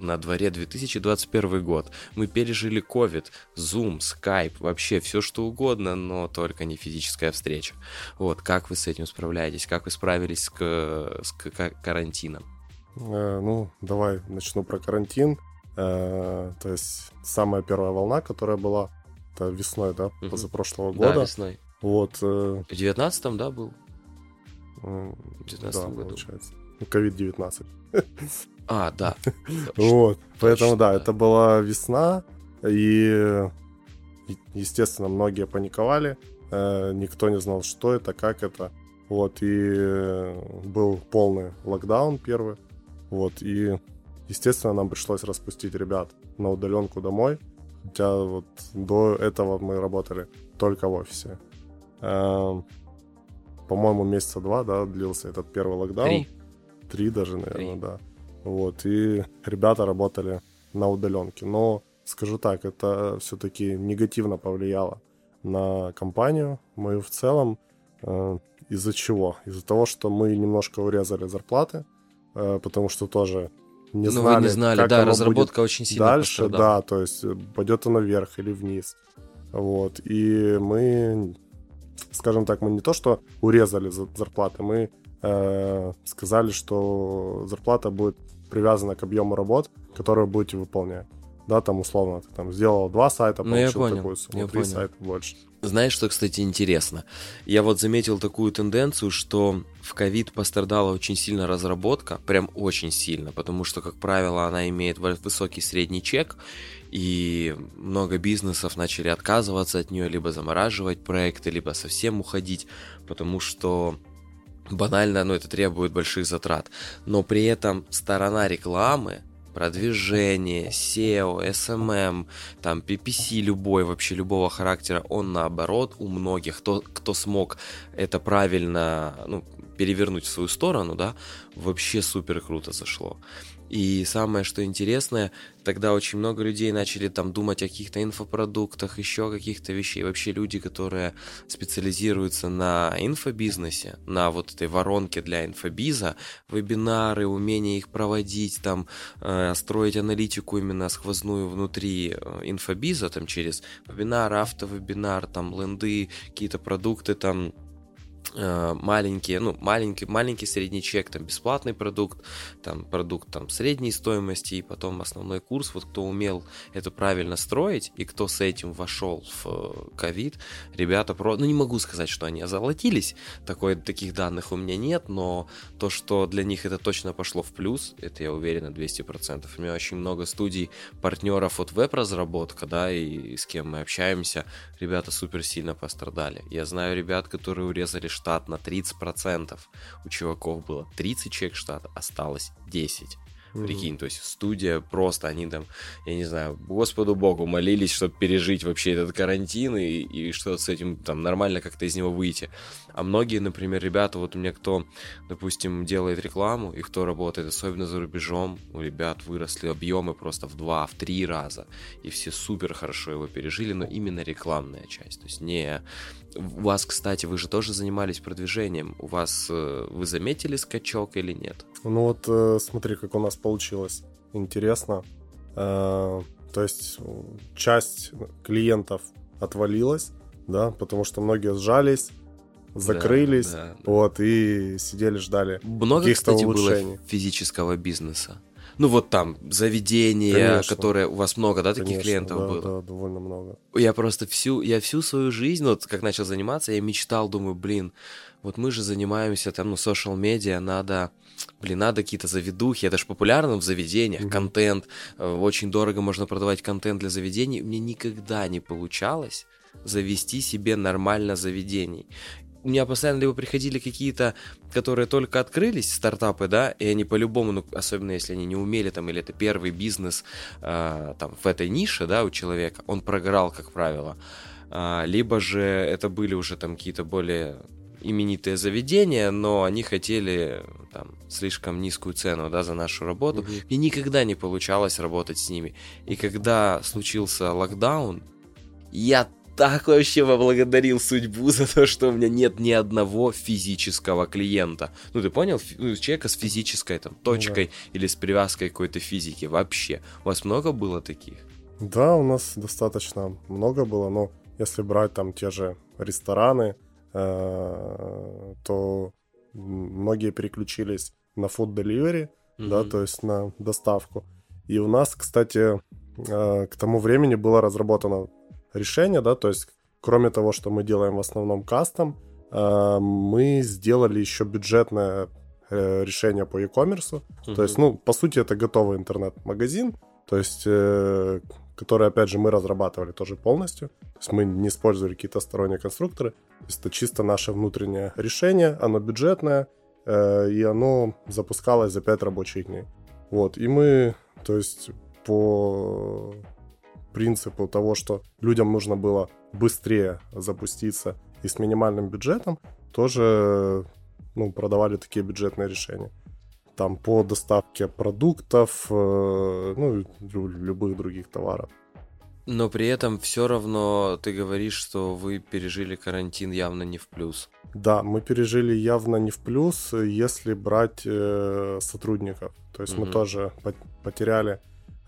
на дворе 2021 год. Мы пережили COVID, Zoom, Skype, вообще все что угодно, но только не физическая встреча. Вот, как вы с этим справляетесь? Как вы справились с, с карантином? Э, ну, давай начну про карантин. Э, то есть самая первая волна, которая была, это весной, да, Мгм. позапрошлого Да, года. весной. Вот. э, В 19-м, да, был? В 19 да, году. получается. Ну, COVID-19. А, да. Вот. Поэтому, да, это была весна, и, естественно, многие паниковали. э, Никто не знал, что это, как это. Вот, и был полный локдаун первый. Вот, и, естественно, нам пришлось распустить ребят на удаленку домой. Хотя вот до этого мы работали только в офисе. Эм, по-моему, месяца два, да, длился этот первый локдаун. Три. Три даже, наверное, Три. да. Вот, и ребята работали на удаленке. Но, скажу так, это все-таки негативно повлияло на компанию, мою в целом. Э, из-за чего? Из-за того, что мы немножко урезали зарплаты, э, потому что тоже не ну, знали, вы не знали, как да, разработка будет очень сильно дальше, пострадала. да, то есть э, пойдет оно вверх или вниз. Вот, и мы, скажем так, мы не то, что урезали за- зарплаты, мы э, сказали, что зарплата будет привязана к объему работ, которые вы будете выполнять. Да, там условно, ты там сделал два сайта, Ну, получил понял, такую сумму, три понял. сайта больше. Знаешь, что, кстати, интересно? Я вот заметил такую тенденцию, что в ковид пострадала очень сильно разработка, прям очень сильно, потому что, как правило, она имеет высокий средний чек, и много бизнесов начали отказываться от нее, либо замораживать проекты, либо совсем уходить, потому что банально, ну, это требует больших затрат. Но при этом сторона рекламы, продвижение, SEO, SMM, там PPC любой, вообще любого характера, он наоборот у многих, кто, кто смог это правильно ну, перевернуть в свою сторону, да, вообще супер круто зашло. И самое, что интересное, тогда очень много людей начали там думать о каких-то инфопродуктах, еще каких-то вещей. Вообще люди, которые специализируются на инфобизнесе, на вот этой воронке для инфобиза, вебинары, умение их проводить, там, э, строить аналитику именно сквозную внутри э, инфобиза, там, через вебинар, автовебинар, там, ленды, какие-то продукты, там, маленькие, ну, маленький, маленький средний чек, там, бесплатный продукт, там, продукт, там, средней стоимости, и потом основной курс, вот кто умел это правильно строить, и кто с этим вошел в э, ковид, ребята, про... ну, не могу сказать, что они озолотились, такой, таких данных у меня нет, но то, что для них это точно пошло в плюс, это я уверен на 200%. У меня очень много студий, партнеров от веб-разработка, да, и с кем мы общаемся, ребята супер сильно пострадали. Я знаю ребят, которые урезали штат на 30%. У чуваков было 30 человек штата, осталось 10. Прикинь, то есть студия просто, они там, я не знаю, Господу Богу молились, чтобы пережить вообще этот карантин и, и что с этим там нормально как-то из него выйти. А многие, например, ребята, вот у меня кто, допустим, делает рекламу и кто работает, особенно за рубежом, у ребят выросли объемы просто в два, в три раза. И все супер хорошо его пережили, но именно рекламная часть. То есть не... У вас, кстати, вы же тоже занимались продвижением. У вас... э, Вы заметили скачок или нет? Ну вот э, смотри, как у нас получилось. Интересно. Э, То есть часть клиентов отвалилась, да, потому что многие сжались, закрылись, Да, да. вот, и сидели, ждали. Много, каких-то кстати, было улучшений. физического бизнеса. Ну вот там заведения, Конечно. которые у вас много, да, таких Конечно, клиентов да, было. Да, довольно много. Я просто всю, я всю свою жизнь, вот как начал заниматься, я мечтал, думаю, блин, вот мы же занимаемся там, ну, social медиа, надо, блин, надо какие-то заведухи, это же популярно в заведениях, Мгм. контент, э, очень дорого можно продавать контент для заведений, мне никогда не получалось завести себе нормально заведений. У меня постоянно либо приходили какие-то, которые только открылись, стартапы, да, и они по-любому, ну, особенно если они не умели там, или это первый бизнес э, там в этой нише, да, у человека, он прогорал, как правило. А, либо же это были уже там какие-то более именитые заведения, но они хотели там слишком низкую цену, да, за нашу работу. Мгм. Мне никогда не получалось работать с ними. И когда случился локдаун, я так вообще поблагодарил судьбу за то, что у меня нет ни одного физического клиента. Ну, ты понял? Ну, человека с физической там точкой или с привязкой какой-то физике. Вообще. У вас много было таких? Да, у нас достаточно много было, но если брать там те же рестораны, э, то многие переключились на food delivery, да, Мгм. то есть на доставку. И у нас, кстати, э, к тому времени было разработано решение, да, то есть кроме того, что мы делаем в основном кастом, э, мы сделали еще бюджетное э, решение по e-commerce. То есть, ну, по сути, это готовый интернет-магазин. То есть э, которые, опять же, мы разрабатывали тоже полностью. То есть мы не использовали какие-то сторонние конструкторы. То есть это чисто наше внутреннее решение, оно бюджетное, и оно запускалось за 5 рабочих дней. Вот, и мы, то есть по принципу того, что людям нужно было быстрее запуститься и с минимальным бюджетом, тоже ну, продавали такие бюджетные решения. Там по доставке продуктов, э, ну, любых других товаров. Но при этом все равно ты говоришь, что вы пережили карантин явно не в плюс. Да, мы пережили явно не в плюс, если брать э, сотрудников. То есть угу. мы тоже потеряли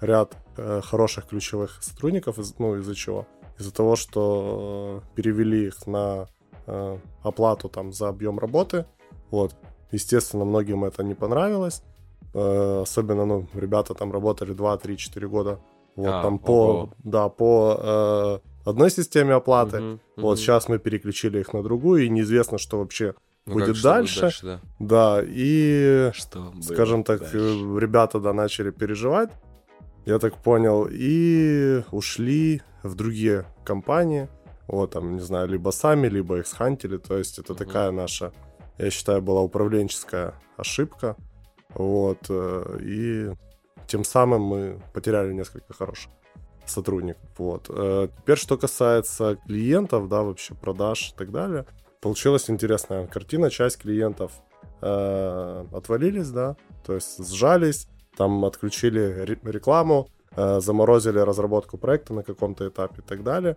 ряд э, хороших ключевых сотрудников, ну из-за чего? Из-за того, что э, перевели их на э, оплату там за объем работы. Вот. Естественно, многим это не понравилось. Э, особенно, ну, ребята там работали 2, 3, 4 года. Вот а, там по, ого. да, по э, одной системе оплаты. Угу, вот угу. сейчас мы переключили их на другую, и неизвестно, что вообще ну, будет как, дальше. Дальше да. да, и, что скажем так, дальше? ребята, да, начали переживать я так понял, и ушли в другие компании. Вот там, не знаю, либо сами, либо их схантили. То есть это mm-hmm. такая наша, я считаю, была управленческая ошибка. Вот. Э, и тем самым мы потеряли несколько хороших сотрудников. Вот. Э, теперь, что касается клиентов, да, вообще продаж и так далее, получилась интересная картина. Часть клиентов э, отвалились, да, то есть сжались, там отключили рекламу, э, заморозили разработку проекта на каком-то этапе и так далее.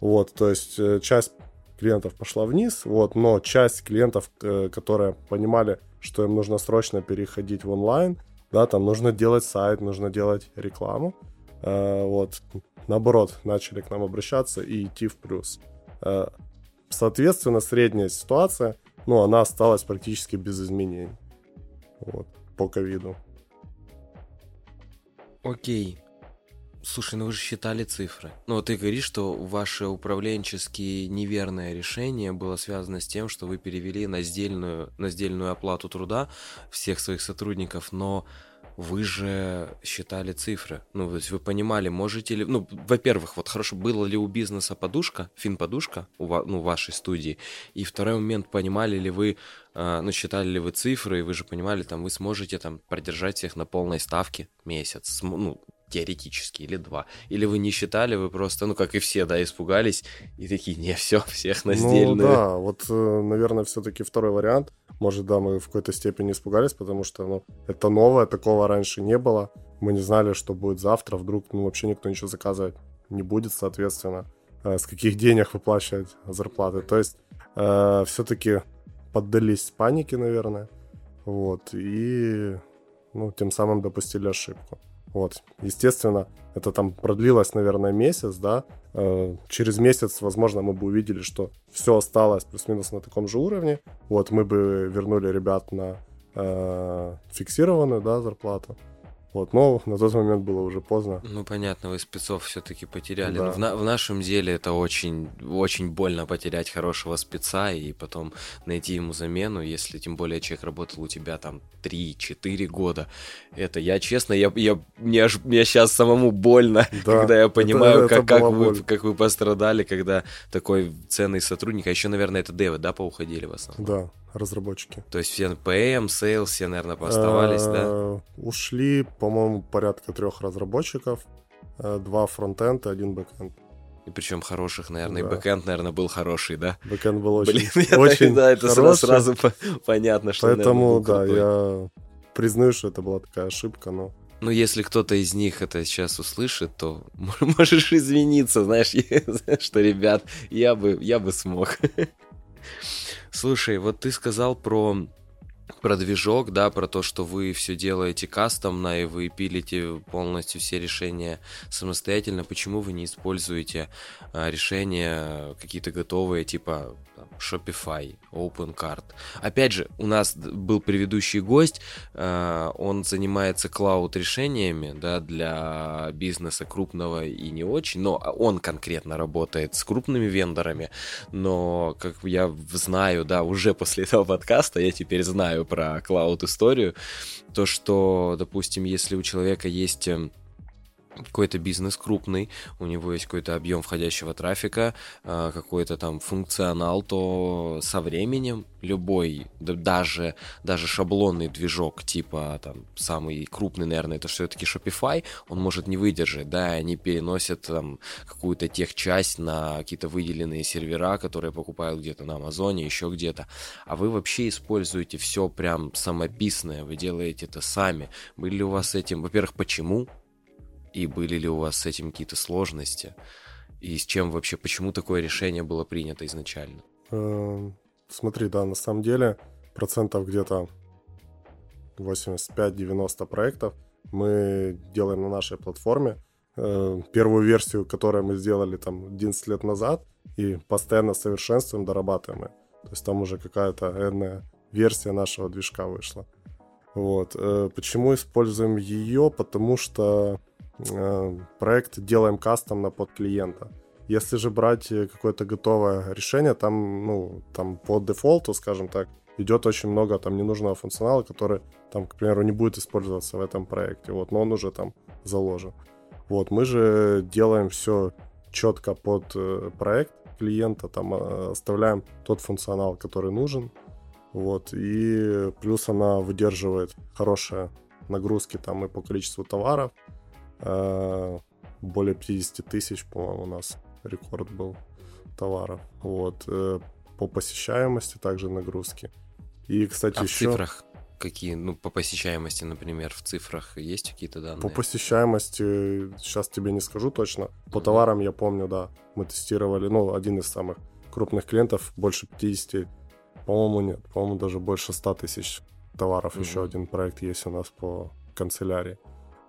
Вот, то есть э, часть клиентов пошла вниз, вот, но часть клиентов, э, которые понимали, что им нужно срочно переходить в онлайн, да, там нужно делать сайт, нужно делать рекламу, вот, наоборот, начали к нам обращаться и идти в плюс. Соответственно, средняя ситуация, ну, она осталась практически без изменений, вот, по ковиду. Окей. Слушай, ну вы же считали цифры. Ну ты говоришь, что ваше управленческие неверное решение было связано с тем, что вы перевели на сдельную, на сдельную оплату труда всех своих сотрудников, но вы же считали цифры. Ну, то есть вы понимали, можете ли... Ну, во-первых, вот хорошо, было ли у бизнеса подушка, фин-подушка у ну, вашей студии? И второй момент, понимали ли вы, э, ну, считали ли вы цифры, и вы же понимали, там, вы сможете там продержать всех на полной ставке месяц, ну, теоретически, или два. Или вы не считали, вы просто, ну, как и все, да, испугались и такие, не, все, всех на сдельную. Ну, да, вот, э, наверное, все-таки второй вариант. Может, да, мы в какой-то степени испугались, потому что, ну, это новое, такого раньше не было. Мы не знали, что будет завтра, вдруг, ну, вообще никто ничего заказывать не будет, соответственно, э, с каких денег выплачивать зарплаты. То есть, э, все-таки поддались панике, наверное, вот, и, ну, тем самым допустили ошибку. Вот, естественно, это там продлилось, наверное, месяц, да. Э, через месяц, возможно, мы бы увидели, что все осталось плюс-минус на таком же уровне. Вот, мы бы вернули ребят на э, фиксированную, да, зарплату. Вот, но на тот момент было уже поздно. Ну, понятно, вы спецов все-таки потеряли. Да. Но в, на, в нашем деле это очень, очень больно потерять хорошего спеца и потом найти ему замену, если тем более человек работал у тебя там 3-4 года. Это я, честно, я, я, мне, аж, мне сейчас самому больно, да. когда я понимаю, это, как, это как, вы, как вы пострадали, когда такой ценный сотрудник, а еще, наверное, это девы, да, поуходили в основном? Да, разработчики. То есть все PM, Sales, все, наверное, пооставались, да? Э, ушли, по-моему, порядка трех разработчиков. Э, два фронтенда, один бэкенд. И причем хороших, наверное. Да. И бэкенд, наверное, был хороший, да? Бэкенд был очень, Блин, очень Да, это хороший. сразу понятно, что, Поэтому, наверное, да, я признаю, что это была такая ошибка, но... Ну, если кто-то из них это сейчас услышит, то можешь извиниться, знаешь, что, ребят, я бы, я бы смог. Слушай, вот ты сказал про про движок, да, про то, что вы все делаете кастомно и вы пилите полностью все решения самостоятельно. Почему вы не используете а, решения какие-то готовые, типа там, Shopify, OpenCart? Опять же, у нас был предыдущий гость, а, он занимается клауд-решениями, да, для бизнеса крупного и не очень, но он конкретно работает с крупными вендорами, но, как я знаю, да, уже после этого подкаста я теперь знаю про клауд-историю, то, что, допустим, если у человека есть эм, какой-то бизнес крупный, у него есть какой-то объем входящего трафика, а, какой-то там функционал, то со временем любой, даже, даже шаблонный движок, типа там самый крупный, наверное, это все-таки Shopify, он может не выдержать, да, они переносят там какую-то техчасть на какие-то выделенные сервера, которые покупают где-то на Амазоне, еще где-то, а вы вообще используете все прям самописное, вы делаете это сами. Были ли у вас этим, во-первых, почему? И были ли у вас с этим какие-то сложности? И с чем вообще, почему такое решение было принято изначально? Эм, смотри, да, на самом деле процентов где-то 85-90 проектов мы делаем на нашей платформе. Эм, первую версию, которую мы сделали там 11 лет назад, и постоянно совершенствуем, дорабатываем. То есть там уже какая-то энная версия нашего движка вышла. Вот. Э, почему используем ее? Потому что проект делаем кастомно под клиента. Если же брать э, какое-то готовое решение, там, ну, там по дефолту, скажем так, идет очень много там ненужного функционала, который там, к примеру, не будет использоваться в этом проекте, вот, но он уже там заложен. Вот, мы же делаем все четко под э, проект клиента, там оставляем тот функционал, который нужен, вот, и плюс она выдерживает хорошие нагрузки там и по количеству товаров, Э, более 50 тысяч, по-моему, у нас рекорд был товаров. Вот. Э, по посещаемости также нагрузки. И, кстати, а еще... в цифрах какие, ну, по посещаемости, например, в цифрах есть какие-то данные? По посещаемости сейчас тебе не скажу точно. По mm-hmm. товарам я помню, да, мы тестировали, ну, один из самых крупных клиентов, больше 50, по-моему, нет, по-моему, даже больше 100 тысяч товаров. Mm-hmm. Еще один проект есть у нас по канцелярии.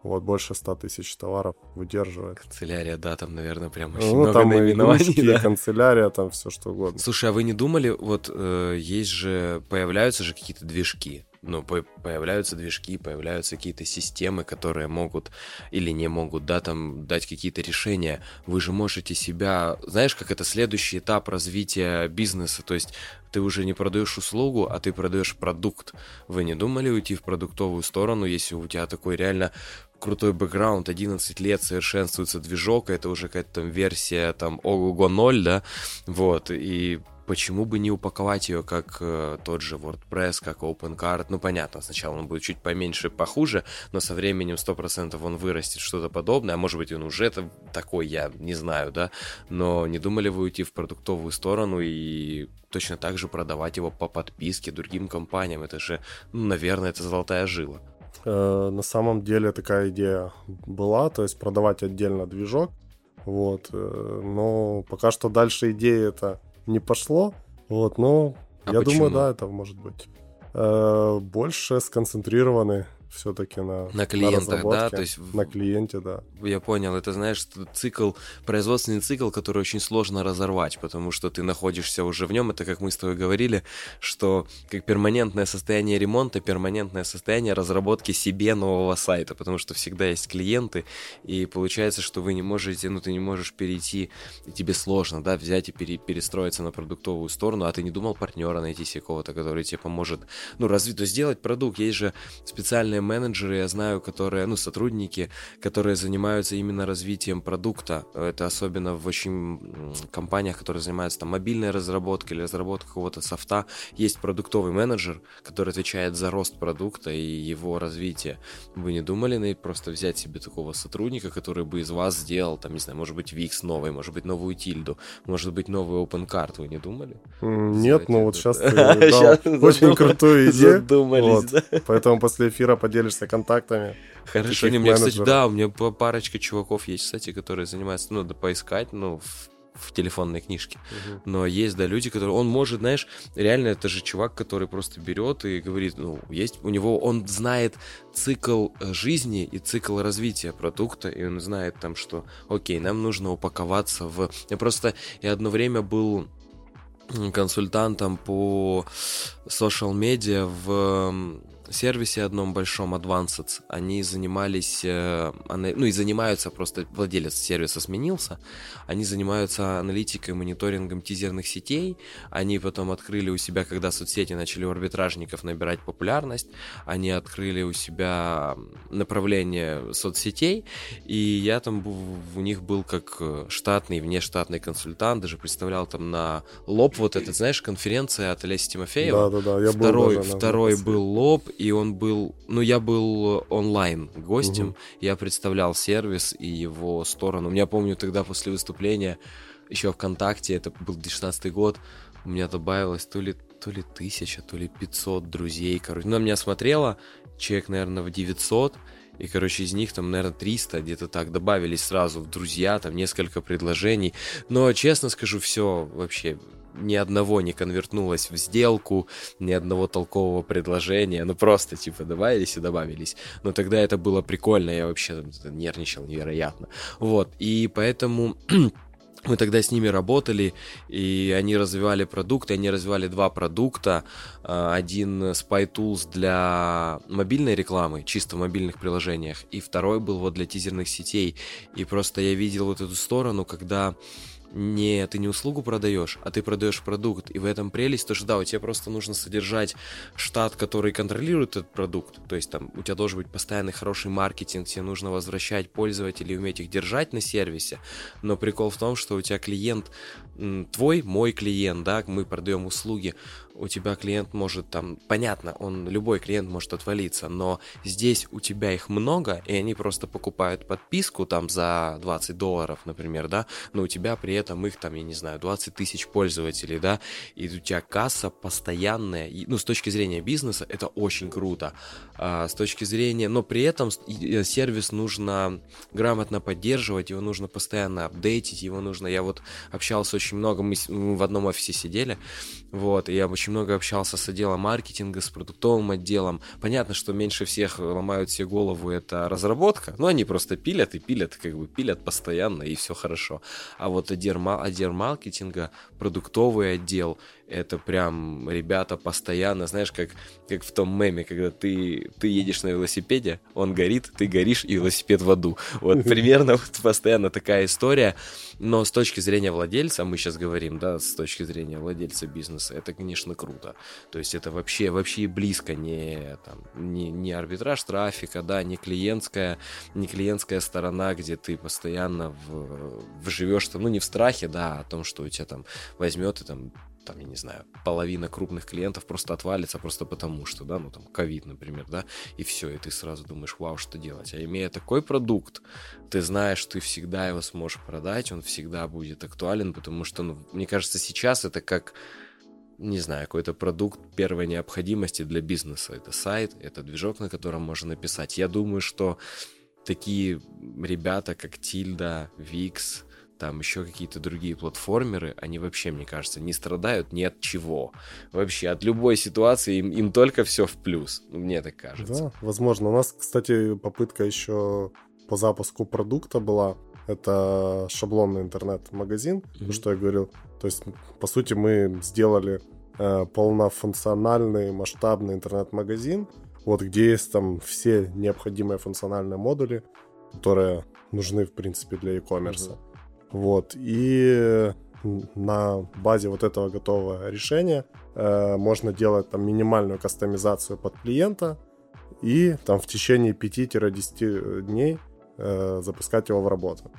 Вот, больше 100 тысяч товаров выдерживает. Канцелярия, да, там, наверное, прям очень ну, много там наименований. И да. канцелярия, там все что угодно. Слушай, а вы не думали, вот э, есть же, появляются же какие-то движки, ну, по появляются движки, появляются какие-то системы, которые могут или не могут, да, там, дать какие-то решения. Вы же можете себя, знаешь, как это следующий этап развития бизнеса, то есть ты уже не продаешь услугу, а ты продаешь продукт. Вы не думали уйти в продуктовую сторону, если у тебя такой реально крутой бэкграунд, 11 лет совершенствуется движок, это уже какая-то там версия там ого-го 0, да, вот, и почему бы не упаковать ее как э, тот же WordPress, как OpenCard, ну понятно, сначала он будет чуть поменьше, похуже, но со временем 100% он вырастет что-то подобное, а может быть он уже такой, я не знаю, да, но не думали вы уйти в продуктовую сторону и точно так же продавать его по подписке другим компаниям, это же, ну, наверное, это золотая жила. Э, на самом деле такая идея была, то есть продавать отдельно движок, вот, э, но пока что дальше идеи это не пошло, вот, но а я почему? думаю, да, это может быть. Э, больше сконцентрированы все-таки на, на клиентах, на да, то есть на клиенте, да. Я понял, это знаешь цикл, производственный цикл, который очень сложно разорвать, потому что ты находишься уже в нем. Это как мы с тобой говорили, что как перманентное состояние ремонта, перманентное состояние разработки себе нового сайта, потому что всегда есть клиенты, и получается, что вы не можете, ну ты не можешь перейти, и тебе сложно, да, взять и пере, перестроиться на продуктовую сторону, а ты не думал партнера найти себе кого-то, который тебе поможет, ну развить, то сделать продукт. Есть же специальные менеджеры, я знаю, которые, ну, сотрудники, которые занимаются именно развитием продукта. Это особенно в очень компаниях, которые занимаются там мобильной разработкой или разработкой какого-то софта. Есть продуктовый менеджер, который отвечает за рост продукта и его развитие. Вы не думали на просто взять себе такого сотрудника, который бы из вас сделал, там, не знаю, может быть, Wix новый, может быть, новую тильду, может быть, новый OpenCart, вы не думали? Нет, но вот сейчас очень крутую идею. Задумались, Поэтому после эфира поделишься контактами. Хорошо, не, мне, кстати, да, у меня парочка чуваков есть, кстати, которые занимаются, ну, да поискать, ну, в в телефонной книжке. Угу. Но есть, да, люди, которые... Он может, знаешь, реально это же чувак, который просто берет и говорит, ну, есть у него... Он знает цикл э, жизни и цикл развития продукта, и он знает там, что, окей, нам нужно упаковаться в... Я просто... Я одно время был консультантом по social медиа в сервисе одном большом Advanced, они занимались, э, ну и занимаются, просто владелец сервиса сменился, они занимаются аналитикой, мониторингом тизерных сетей, они потом открыли у себя, когда соцсети начали у арбитражников набирать популярность, они открыли у себя направление соцсетей, и я там у них был как э, штатный, внештатный консультант, даже представлял там на лоб вот этот, знаешь, конференция от Олеся Тимофеева. Да, да, да, я второй, был второй был лоб, и он был, ну, я был онлайн гостем, угу. я представлял сервис и его сторону. Я помню тогда после выступления еще ВКонтакте, это был 2016 год, у меня добавилось то ли, то ли тысяча, то ли 500 друзей, короче. Ну, на меня смотрело человек, наверное, в 900, и, короче, из них там, наверное, 300 где-то так добавились сразу в друзья, там несколько предложений. Но, честно скажу, все вообще ни одного не конвертнулось в сделку, ни одного толкового предложения, ну просто типа добавились и добавились. Но тогда это было прикольно, я вообще нервничал невероятно. Вот, и поэтому мы тогда с ними работали, и они развивали продукты, они развивали два продукта. А, один Spy Tools для мобильной рекламы, чисто в мобильных приложениях, и второй был вот для тизерных сетей. И просто я видел вот эту сторону, когда не ты не услугу продаешь, а ты продаешь продукт. И в этом прелесть, то что да, у тебя просто нужно содержать штат, который контролирует этот продукт. То есть там у тебя должен быть постоянный хороший маркетинг, тебе нужно возвращать пользователей, уметь их держать на сервисе. Но прикол в том, что у тебя клиент твой, мой клиент, да, мы продаем услуги, у тебя клиент может там, понятно, он, любой клиент может отвалиться, но здесь у тебя их много, и они просто покупают подписку там за 20 долларов, например, да, но у тебя при этом их там, я не знаю, 20 тысяч пользователей, да, и у тебя касса постоянная, и, ну, с точки зрения бизнеса это очень круто, а, с точки зрения, но при этом э, сервис нужно грамотно поддерживать, его нужно постоянно апдейтить, его нужно, я вот общался очень много, мы, в одном офисе сидели, вот, и я очень много общался с отделом маркетинга, с продуктовым отделом. Понятно, что меньше всех ломают себе голову это разработка, но они просто пилят и пилят, как бы пилят постоянно, и все хорошо. А вот отдел, отдел маркетинга, продуктовый отдел, это прям ребята постоянно, знаешь, как, как в том меме, когда ты, ты едешь на велосипеде, он горит, ты горишь, и велосипед в аду. Вот примерно вот постоянно такая история. Но с точки зрения владельца, мы сейчас говорим, да, с точки зрения владельца бизнеса, это, конечно, круто. То есть это вообще, вообще близко не, там, не, не арбитраж трафика, да, не клиентская, не клиентская сторона, где ты постоянно в, в живешь, ну, не в страхе, да, о том, что у тебя там возьмет и там там, я не знаю, половина крупных клиентов просто отвалится просто потому, что, да, ну там ковид, например, да, и все, и ты сразу думаешь, вау, что делать. А имея такой продукт, ты знаешь, ты всегда его сможешь продать, он всегда будет актуален, потому что, ну, мне кажется, сейчас это как не знаю, какой-то продукт первой необходимости для бизнеса. Это сайт, это движок, на котором можно написать. Я думаю, что такие ребята, как Тильда, Викс, там еще какие-то другие платформеры, они вообще, мне кажется, не страдают ни от чего. Вообще, от любой ситуации им, им только все в плюс, мне так кажется. Да, возможно. У нас, кстати, попытка еще по запуску продукта была. Это шаблонный интернет-магазин, mm-hmm. что я говорил. То есть, по сути, мы сделали э, полнофункциональный масштабный интернет-магазин, вот где есть там все необходимые функциональные модули, которые нужны, в принципе, для e-commerce. Mm-hmm. Вот. И на базе вот этого готового решения э, можно делать там минимальную кастомизацию под клиента и там в течение 5-10 дней э, запускать его в работу.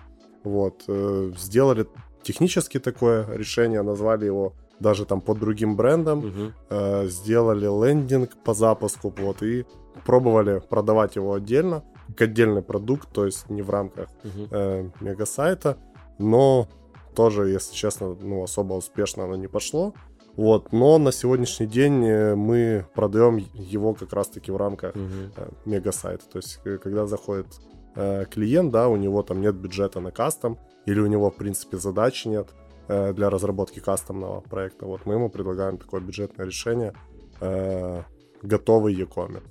Вот. Э, сделали технически такое решение, назвали его даже там под другим брендом, угу. э, сделали лендинг по запуску, вот, и пробовали продавать его отдельно, как отдельный продукт, то есть не в рамках угу. э, мегасайта но тоже, если честно, ну, особо успешно оно не пошло. Вот, но на сегодняшний день э, мы продаем его как раз-таки в рамках uh-huh. э, мегасайта. То есть, когда заходит э, клиент, да, у него там нет бюджета на кастом, или у него, в принципе, задачи нет э, для разработки кастомного проекта. Вот мы ему предлагаем такое бюджетное решение, э, готовый e-commerce.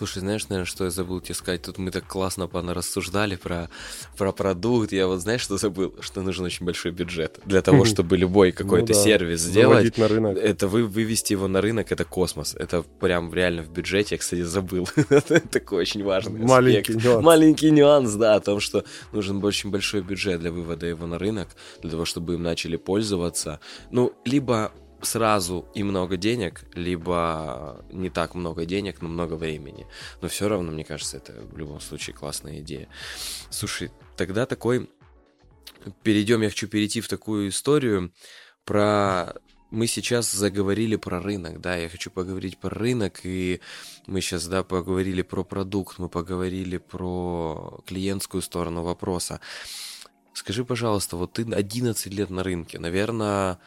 Слушай, знаешь, наверное, что я забыл тебе сказать? Тут мы так классно рассуждали про, про продукт. Я вот знаешь, что забыл? Что нужен очень большой бюджет для того, чтобы любой какой-то ну, да. сервис сделать. на рынок. Это вы, вывести его на рынок, это космос. Это прям реально в бюджете. Я, кстати, забыл. Такой очень важный Маленький нюанс. Маленький нюанс, да, о том, что нужен очень большой бюджет для вывода его на рынок, для того, чтобы им начали пользоваться. Ну, либо сразу и много денег, либо не так много денег, но много времени. Но все равно, мне кажется, это в любом случае классная идея. Слушай, тогда такой... Перейдем, я хочу перейти в такую историю про мы сейчас заговорили про рынок, да, я хочу поговорить про рынок, и мы сейчас, да, поговорили про продукт, мы поговорили про клиентскую сторону вопроса. Скажи, пожалуйста, вот ты 11 лет на рынке, наверное,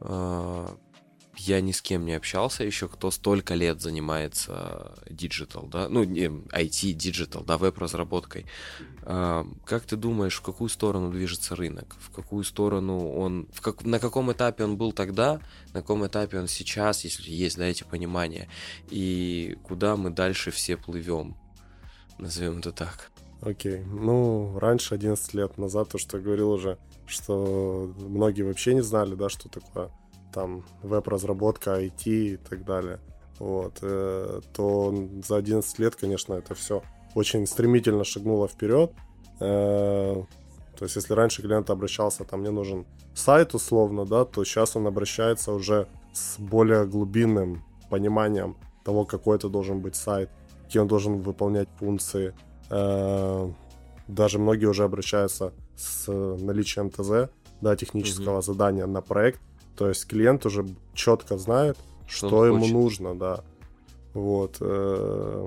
я ни с кем не общался еще, кто столько лет занимается digital, да, ну, IT, digital, да, веб-разработкой. А, как ты думаешь, в какую сторону движется рынок? В какую сторону он, в как, на каком этапе он был тогда, на каком этапе он сейчас, если есть, да, эти понимания, и куда мы дальше все плывем? Назовем это так. Окей. Okay. Ну, раньше, 11 лет назад, то, что я говорил уже, что многие вообще не знали, да, что такое там веб-разработка, IT и так далее. Вот, э, то за 11 лет, конечно, это все очень стремительно шагнуло вперед. Э, то есть, если раньше клиент обращался, там, мне нужен сайт условно, да, то сейчас он обращается уже с более глубинным пониманием того, какой это должен быть сайт, какие он должен выполнять функции, Э, даже многие уже обращаются с наличием ТЗ, да, технического mm-hmm. задания на проект. То есть клиент уже четко знает, что, что ему хочет. нужно, да. Вот. Э,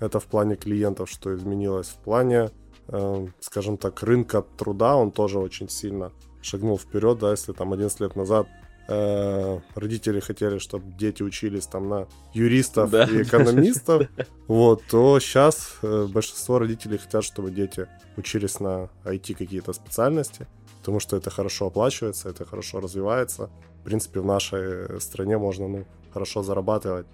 это в плане клиентов, что изменилось. В плане, э, скажем так, рынка труда он тоже очень сильно шагнул вперед, да, если там 11 лет назад э, родители хотели, чтобы дети учились там на юристов да. и экономистов, вот, то сейчас э, большинство родителей хотят, чтобы дети учились на IT какие-то специальности, потому что это хорошо оплачивается, это хорошо развивается. В принципе, в нашей стране можно ну, хорошо зарабатывать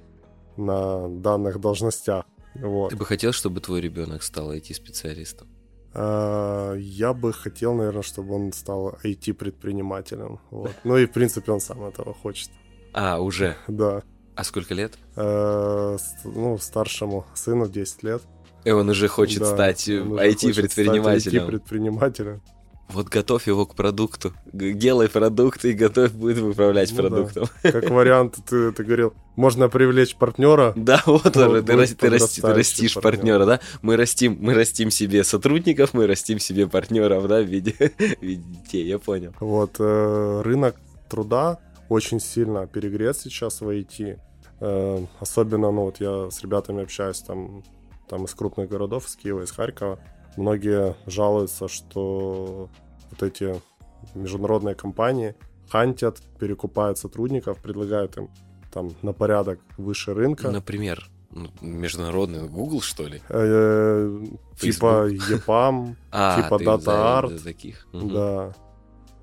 на данных должностях. Вот. Ты бы хотел, чтобы твой ребенок стал IT-специалистом? А, я бы хотел, наверное, чтобы он стал IT-предпринимателем. Вот. Ну и, в принципе, он сам этого хочет. А, уже? Да. А сколько лет? А, ну, старшему сыну 10 лет. И он уже хочет да, стать IT-предпринимателем. IT-предпринимателем. Вот готовь его к продукту. Делай продукт и готовь будет управлять ну, продуктом. Да. Как вариант, ты, ты говорил, можно привлечь партнера. Да, вот уже, ты, расти, ты, расти, ты растишь партнера. партнера, да? Мы растим, мы растим себе сотрудников, мы растим себе партнеров, да, в виде, в виде детей, я понял. Вот, э, рынок труда очень сильно перегрет сейчас в IT. Э, особенно, ну вот я с ребятами общаюсь там, там из крупных городов, из Киева, из Харькова Многие жалуются, что вот эти международные компании хантят, перекупают сотрудников, предлагают им там на порядок выше рынка. Например, международный Google, что ли? Э, типа EPAM, а, типа DataArt. таких. Да.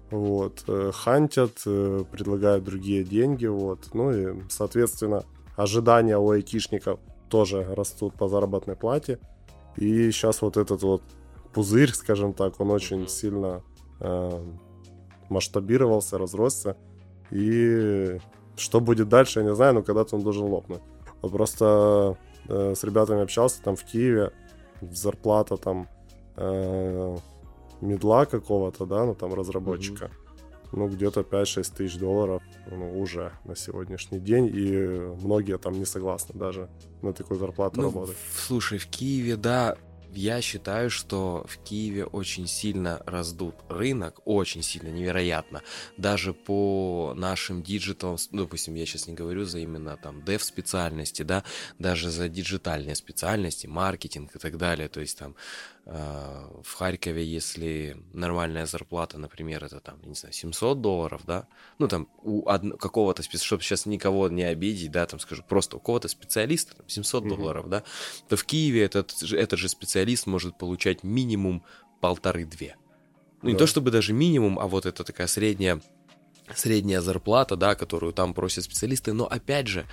Вот. Э, хантят, э, предлагают другие деньги, вот. Ну и, соответственно, ожидания у айтишников тоже растут по заработной плате. И сейчас вот этот вот пузырь, скажем так, он очень сильно э, масштабировался, разросся. И что будет дальше, я не знаю, но когда-то он должен лопнуть. Вот просто э, с ребятами общался там в Киеве, зарплата там э, медла какого-то, да, ну там разработчика. Mm-hmm ну, где-то 5-6 тысяч долларов ну, уже на сегодняшний день, и многие там не согласны даже на такую зарплату ну, работать. Слушай, в Киеве, да, я считаю, что в Киеве очень сильно раздут рынок, очень сильно, невероятно. Даже по нашим диджиталам, ну, допустим, я сейчас не говорю за именно там dev специальности, да, даже за диджитальные специальности, маркетинг и так далее. То есть там в Харькове, если нормальная зарплата, например, это там, не знаю, 700 долларов, да, ну там у од... какого-то, чтобы сейчас никого не обидеть, да, там скажу, просто у кого-то специалиста там, 700 mm-hmm. долларов, да, то в Киеве этот, этот же специалист может получать минимум полторы-две. Ну, да. не то чтобы даже минимум, а вот это такая средняя средняя зарплата, да, которую там просят специалисты, но опять же,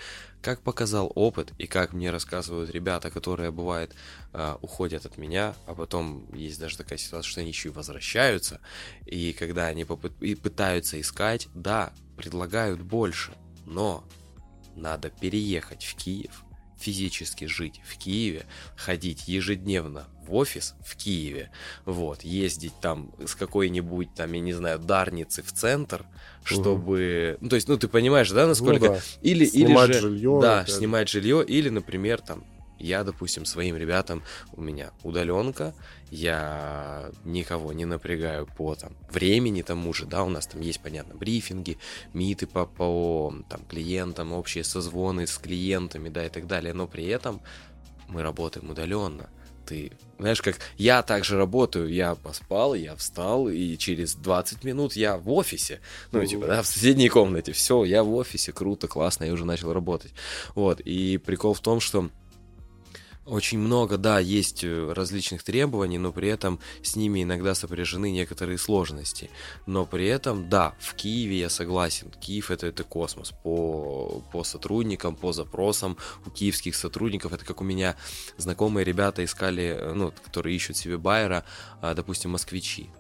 как показал опыт и как мне рассказывают ребята, которые бывает э, уходят от меня, а потом есть даже такая ситуация, что они еще и возвращаются, и когда они попыт- и пытаются искать, да, предлагают больше, но надо переехать в Киев, физически жить в Киеве, ходить ежедневно в офис в Киеве, вот, ездить там с какой-нибудь там, я не знаю, Дарницы в центр, чтобы, угу. ну, то есть, ну, ты понимаешь, да, насколько... Ну, да. Или, снимать или же, жилье. Да, опять. снимать жилье, или, например, там, я, допустим, своим ребятам, у меня удаленка, я никого не напрягаю по там времени тому же, да, у нас там есть, понятно, брифинги, миты по, по там, клиентам, общие созвоны с клиентами, да, и так далее, но при этом мы работаем удаленно. Ты, знаешь, как я также работаю, я поспал, я встал, и через 20 минут я в офисе, ну, типа, да, в соседней комнате, все, я в офисе, круто, классно, я уже начал работать, вот, и прикол в том, что очень много, да, есть э, различных требований, но при этом с ними иногда сопряжены некоторые сложности. Но при этом, да, в Киеве я согласен. Киев это, это космос. По, по сотрудникам, по запросам у киевских сотрудников, это как у меня знакомые ребята искали, э, ну, которые ищут себе байера, а, допустим, москвичи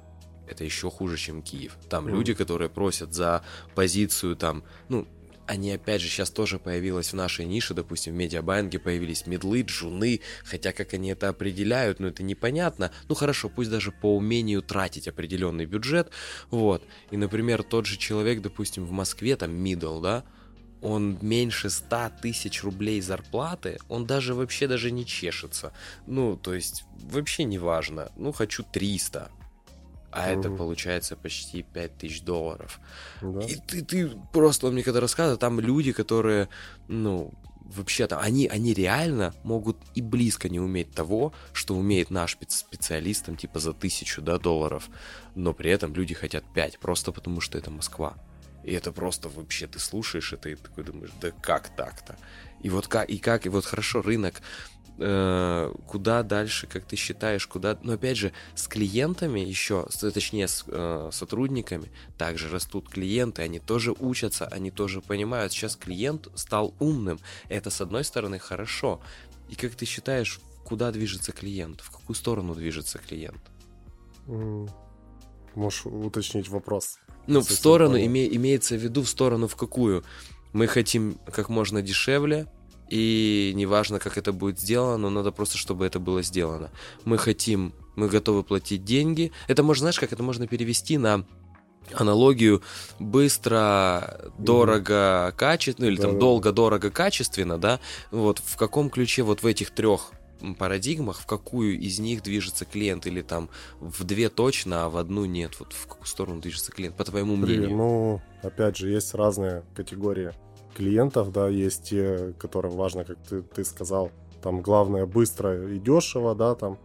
это еще хуже, чем Киев. Там mm. люди, которые просят за позицию там, ну, они опять же сейчас тоже появилась в нашей нише, допустим, в медиабайнге появились медлы, джуны, хотя как они это определяют, ну это непонятно. Ну хорошо, пусть даже по умению тратить определенный бюджет, вот. И, например, тот же человек, допустим, в Москве, там, middle, да, он меньше 100 тысяч рублей зарплаты, он даже вообще даже не чешется. Ну, то есть, вообще не важно. Ну, хочу 300 а угу. это получается почти 5000 долларов. Да. И ты, ты просто, он мне когда рассказывал, там люди, которые, ну, вообще-то, они, они реально могут и близко не уметь того, что умеет наш специалист, там, типа, за тысячу, да, долларов, но при этом люди хотят 5, просто потому что это Москва. И это просто вообще, ты слушаешь это и такой думаешь, да как так-то? И вот как, и как, и вот хорошо, рынок, э, куда дальше, как ты считаешь, куда... Но опять же, с клиентами еще, точнее, с э, сотрудниками также растут клиенты, они тоже учатся, они тоже понимают. Сейчас клиент стал умным. Это, с одной стороны, хорошо. И как ты считаешь, куда движется клиент? В какую сторону движется клиент? Можешь уточнить вопрос? Ну, в сторону, име, имеется в виду в сторону в какую? Мы хотим как можно дешевле, и неважно, как это будет сделано, но надо просто, чтобы это было сделано. Мы хотим, мы готовы платить деньги. Это можно, знаешь, как это можно перевести на аналогию быстро, дорого, качественно, ну, или там долго, дорого, качественно, да, вот в каком ключе вот в этих трех парадигмах, в какую из них движется клиент, или там в две точно, а в одну нет, вот в какую сторону движется клиент, по твоему мнению? Ну, опять же, есть разные категории клиентов, да, есть те, которым важно, как ты, ты сказал, там главное быстро и дешево, да, там,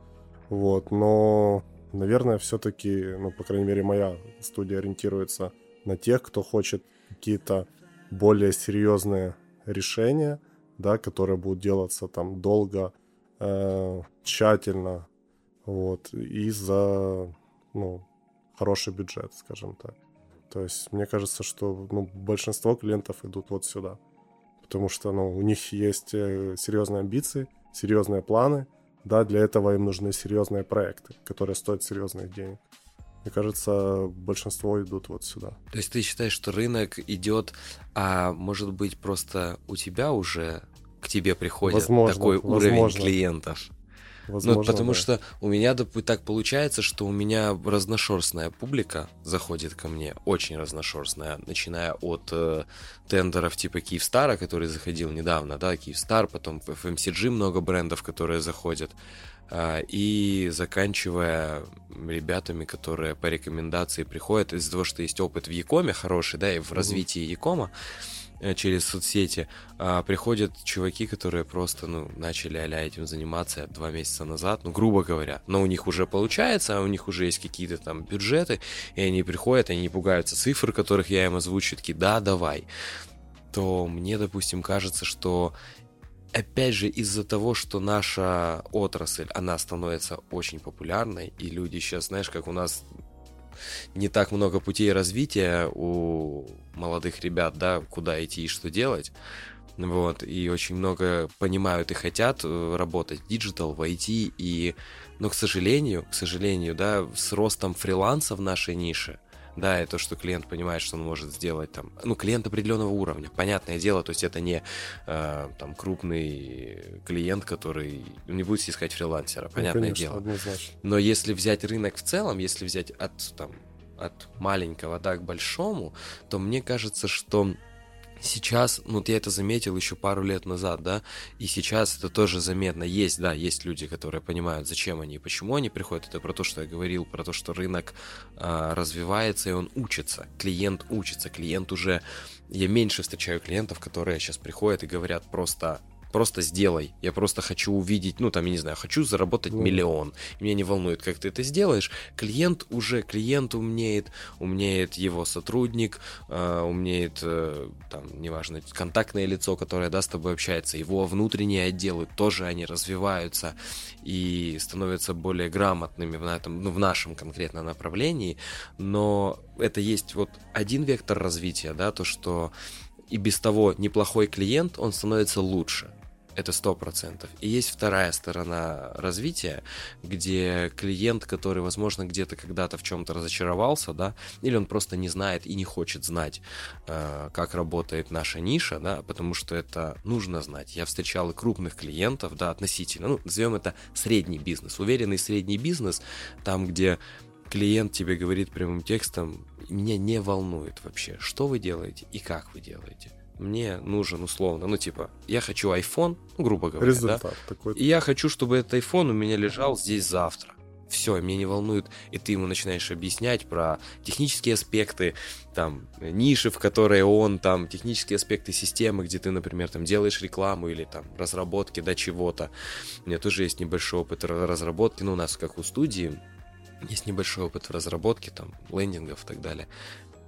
вот, но, наверное, все-таки, ну, по крайней мере, моя студия ориентируется на тех, кто хочет какие-то более серьезные решения, да, которые будут делаться там долго, э, тщательно, вот, и за, ну, хороший бюджет, скажем так. То есть мне кажется, что ну, большинство клиентов идут вот сюда. Потому что ну, у них есть э, серьезные амбиции, серьезные планы. Да, для этого им нужны серьезные проекты, которые стоят серьезных денег. Мне кажется, большинство идут вот сюда. То есть ты считаешь, что рынок идет, а может быть просто у тебя уже к тебе приходит возможно, такой уровень возможно. клиентов? Ну, Возможно, ну, потому да. что у меня так получается, что у меня разношерстная публика заходит ко мне, очень разношерстная, начиная от э, тендеров типа Киевстара, который заходил недавно, да, Киевстар, потом в FMCG много брендов, которые заходят, э, и заканчивая ребятами, которые по рекомендации приходят из-за того, что есть опыт в Якоме хороший, да, и в развитии Якома, Э, через соцсети, а приходят чуваки, которые просто, ну, начали а этим заниматься два месяца назад, ну, грубо говоря, но у них уже получается, а у них уже есть какие-то там бюджеты, и они приходят, они не пугаются цифр, которых я им озвучу, такие, да, давай, то мне, допустим, кажется, что опять же, из-за того, что наша отрасль, она становится очень популярной, и люди сейчас, знаешь, как у нас не так много путей развития у молодых ребят, да, куда идти и что делать. Вот, и очень много понимают и хотят э, работать digital, в IT, и, но, к сожалению, к сожалению, да, с ростом фриланса в нашей нише, да, и то, что клиент понимает, что он может сделать там, ну, клиент определенного уровня, понятное дело, то есть это не э, там крупный клиент, который не будет искать фрилансера, ну, понятное ну, конечно, дело. Однозначно. Но если взять рынок в целом, если взять от там от маленького, да, к большому, то мне кажется, что сейчас, ну вот я это заметил еще пару лет назад, да, и сейчас это тоже заметно. Есть, да, есть люди, которые понимают, зачем они и почему они приходят. Это про то, что я говорил, про то, что рынок э, развивается и он учится. Клиент учится, клиент уже... Я меньше встречаю клиентов, которые сейчас приходят и говорят просто просто сделай. Я просто хочу увидеть, ну там, я не знаю, хочу заработать mm. миллион. Меня не волнует, как ты это сделаешь. Клиент уже, клиент умнеет, умнеет его сотрудник, э, умнеет, э, там, неважно, контактное лицо, которое, да, с тобой общается. Его внутренние отделы тоже, они развиваются и становятся более грамотными в, этом, ну, в нашем конкретно направлении. Но это есть вот один вектор развития, да, то, что и без того неплохой клиент, он становится лучше это сто процентов. И есть вторая сторона развития, где клиент, который, возможно, где-то когда-то в чем-то разочаровался, да, или он просто не знает и не хочет знать, э, как работает наша ниша, да, потому что это нужно знать. Я встречал и крупных клиентов, да, относительно, ну, назовем это средний бизнес, уверенный средний бизнес, там, где клиент тебе говорит прямым текстом, меня не волнует вообще, что вы делаете и как вы делаете мне нужен условно, ну типа, я хочу iPhone, ну, грубо говоря, Результат да? такой. И я хочу, чтобы этот iPhone у меня лежал здесь завтра. Все, меня не волнует, и ты ему начинаешь объяснять про технические аспекты, там, ниши, в которые он, там, технические аспекты системы, где ты, например, там, делаешь рекламу или там разработки, да, чего-то. У меня тоже есть небольшой опыт разработки, ну, у нас, как у студии, есть небольшой опыт в разработке, там, лендингов и так далее.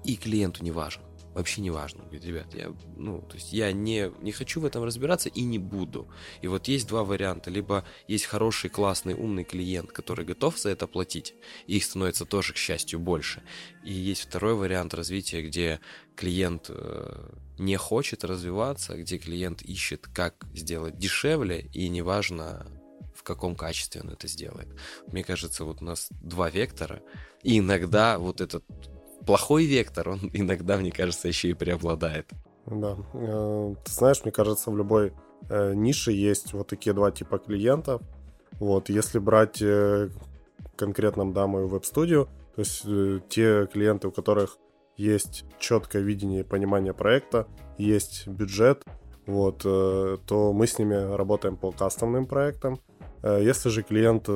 И клиенту не важен вообще не важно. Говорит, ребят, я, ну, то есть я не, не хочу в этом разбираться и не буду. И вот есть два варианта. Либо есть хороший, классный, умный клиент, который готов за это платить, и их становится тоже, к счастью, больше. И есть второй вариант развития, где клиент э, не хочет развиваться, где клиент ищет, как сделать дешевле, и неважно, в каком качестве он это сделает. Мне кажется, вот у нас два вектора, и иногда вот этот плохой вектор, он иногда, мне кажется, еще и преобладает. Да. Э, ты знаешь, мне кажется, в любой э, нише есть вот такие два типа клиентов. Вот, если брать э, конкретно, да, мою веб-студию, то есть те клиенты, у которых есть четкое видение и понимание проекта, есть бюджет, вот, то мы с ними работаем по кастомным проектам. Если же клиент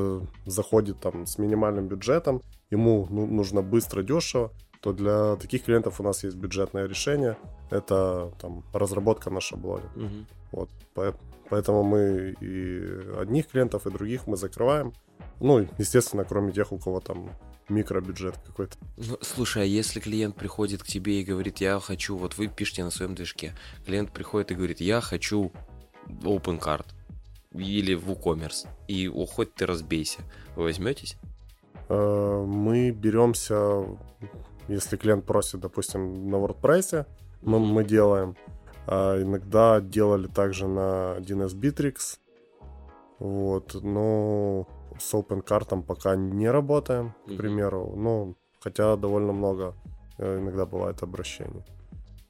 заходит там с минимальным бюджетом, ему ну, нужно быстро, дешево, то для таких клиентов у нас есть бюджетное решение. Это там разработка на шаблоне. Угу. Вот, поэтому мы и одних клиентов, и других мы закрываем. Ну, естественно, кроме тех, у кого там микробюджет какой-то. Ну, слушай, а если клиент приходит к тебе и говорит, я хочу, вот вы пишете на своем движке, клиент приходит и говорит, я хочу open card или WooCommerce, и о, хоть ты разбейся, вы возьметесь? Э, мы беремся если клиент просит, допустим, на WordPress, мы, мы делаем. А иногда делали также на DNS Bittrex. Вот, но с OpenCart пока не работаем, к примеру. Ну, хотя довольно много э, иногда бывает обращений.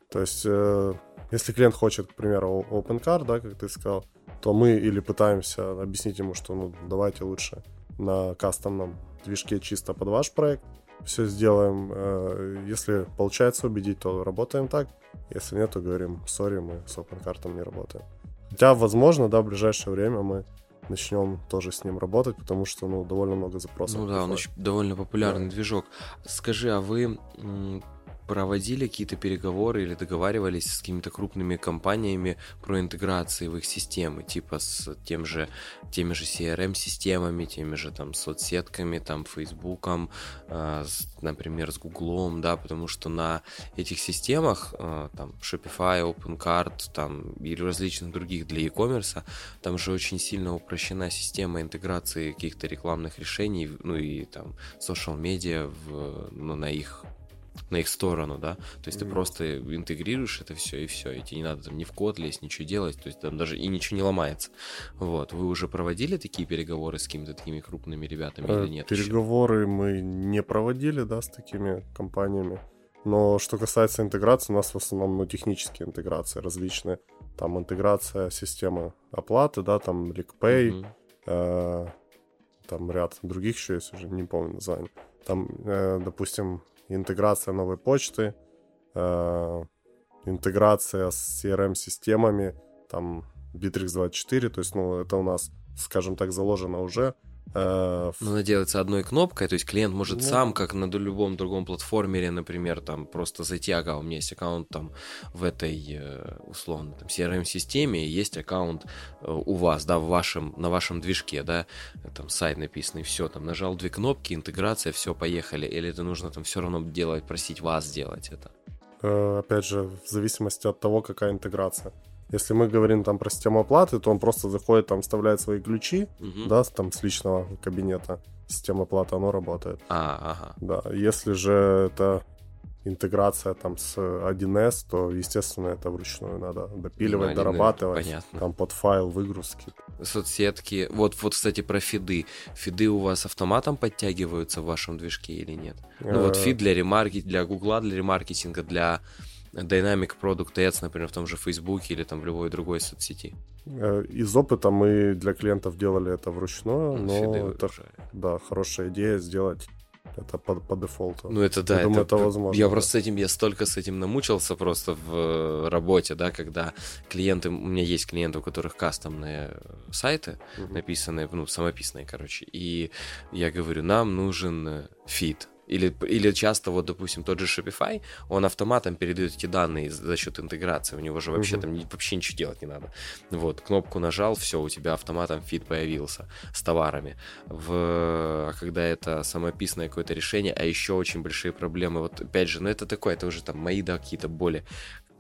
То есть, э, если клиент хочет, к примеру, OpenCart, да, как ты сказал, то мы или пытаемся объяснить ему, что ну давайте лучше на кастомном движке чисто под ваш проект, все сделаем. Э, если получается убедить, то работаем так. Если нет, то говорим, сори, мы с OpenCart не работаем. Хотя, возможно, да, в ближайшее время мы начнем тоже с ним работать, потому что, ну, довольно много запросов. Ну да, он очень довольно популярный да. движок. Скажи, а вы проводили какие-то переговоры или договаривались с какими-то крупными компаниями про интеграции в их системы, типа с тем же, теми же CRM-системами, теми же там соцсетками, там Фейсбуком, э, например, с Гуглом, да, потому что на этих системах, э, там Shopify, OpenCart, там и различных других для e-commerce, там же очень сильно упрощена система интеграции каких-то рекламных решений, ну и там social медиа в, ну, на их на их сторону, да, то есть mm-hmm. ты просто интегрируешь это все и все, и тебе не надо там ни в код лезть, ничего делать, то есть там даже и ничего не ломается. Вот, вы уже проводили такие переговоры с какими-то такими крупными ребятами или э, нет? Переговоры еще? мы не проводили, да, с такими компаниями, но что касается интеграции, у нас в основном, ну, технические интеграции различные, там интеграция системы оплаты, да, там mm-hmm. э, там ряд других еще есть, уже не помню название. Там, э, допустим, интеграция новой почты, э, интеграция с CRM-системами, там Bittrex24, то есть, ну, это у нас, скажем так, заложено уже. Э, ну, она делается одной кнопкой, то есть клиент может ну, сам, как на любом другом платформере, например, там просто зайти, ага, у меня есть аккаунт там в этой, э, условно, там, CRM-системе, есть аккаунт э, у вас, да, в вашем, на вашем движке, да, там сайт написанный, все, там нажал две кнопки, интеграция, все, поехали, или это нужно там все равно делать, просить вас сделать это? Опять же, в зависимости от того, какая интеграция. Если мы говорим там про систему оплаты, то он просто заходит, там вставляет свои ключи, угу. да, там с личного кабинета. Система оплаты, оно работает. А, ага. Да, если же это интеграция там с 1С, то, естественно, это вручную надо допиливать, ну, дорабатывать. Понятно. Там под файл выгрузки. Соцсетки. Вот, вот, кстати, про фиды. Фиды у вас автоматом подтягиваются в вашем движке или нет? Ну вот э. фид для ремаркетинга, для Гугла, для ремаркетинга, для Dynamic Product Ads, например, в том же Фейсбуке или там в любой другой соцсети? Э, из опыта мы для клиентов делали это вручную, ну, но это, да, хорошая идея сделать это по, по дефолту. Ну, это да. Я это, думаю, это возможно. Я да. просто с этим, я столько с этим намучился просто в э, работе, да, когда клиенты, у меня есть клиенты, у которых кастомные сайты угу. написанные, ну, самописные, короче, и я говорю, нам нужен фит, или, или часто, вот, допустим, тот же Shopify, он автоматом передает эти данные за счет интеграции. У него же вообще uh-huh. там вообще ничего делать не надо. Вот, кнопку нажал, все, у тебя автоматом фид появился с товарами. В, а когда это самописное какое-то решение, а еще очень большие проблемы, вот опять же, ну это такое, это уже там мои, да, какие-то боли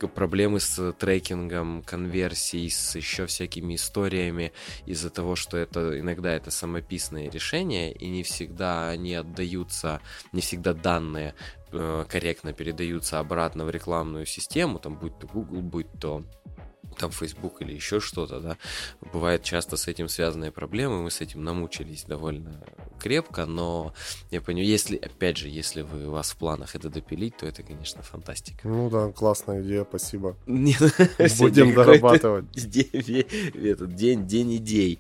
проблемы с трекингом конверсий, с еще всякими историями из-за того, что это иногда это самописные решения, и не всегда они отдаются, не всегда данные э, корректно передаются обратно в рекламную систему, там будь то Google, будь то там Facebook или еще что-то, да, бывает часто с этим связанные проблемы, мы с этим намучились довольно крепко, но я понимаю, если, опять же, если вы, у вас в планах это допилить, то это, конечно, фантастика. Ну да, классная идея, спасибо. Будем дорабатывать. Этот день, день идей.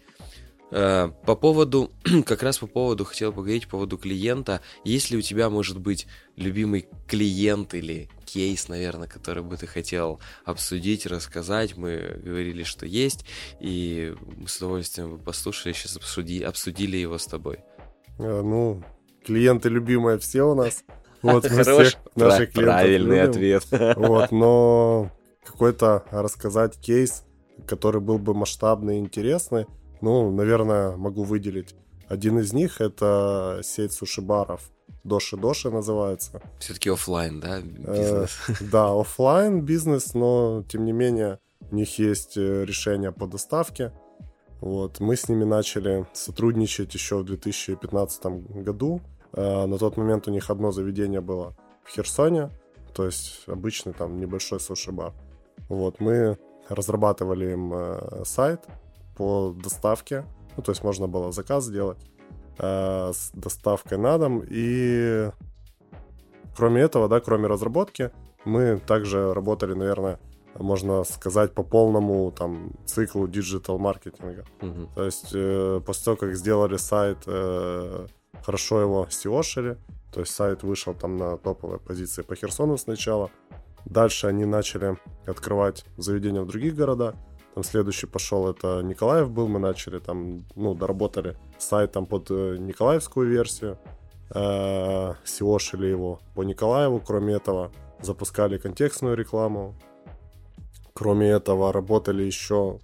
Э, по поводу, как раз по поводу, хотел поговорить по поводу клиента. Есть ли у тебя, может быть, любимый клиент или кейс, наверное, который бы ты хотел обсудить, рассказать? Мы говорили, что есть, и мы с удовольствием бы послушали, сейчас обсуди, обсудили его с тобой. А, ну, клиенты любимые все у нас. Вот мы Хорош, наших правильный ответ. Вот, но какой-то рассказать кейс, который был бы масштабный и интересный, ну, наверное, могу выделить. Один из них это сеть суши-баров. Доши Доши называется. Все-таки офлайн, да, бизнес? Э, да, офлайн бизнес, но тем не менее у них есть э, решение по доставке. Вот, мы с ними начали сотрудничать еще в 2015 году. Э, на тот момент у них одно заведение было в Херсоне, то есть обычный там небольшой суши-бар. Вот, мы разрабатывали им э, сайт, по доставке. Ну, то есть можно было заказ сделать э, с доставкой на дом. И кроме этого, да, кроме разработки, мы также работали, наверное, можно сказать, по полному там циклу digital маркетинга. Uh-huh. То есть э, после того, как сделали сайт, э, хорошо его SEO то есть сайт вышел там на топовые позиции по Херсону сначала. Дальше они начали открывать заведения в других городах. Там следующий пошел, это Николаев был, мы начали там, ну, доработали сайт там под э, Николаевскую версию, э, SEOшили его по Николаеву, кроме этого запускали контекстную рекламу. Кроме этого, работали еще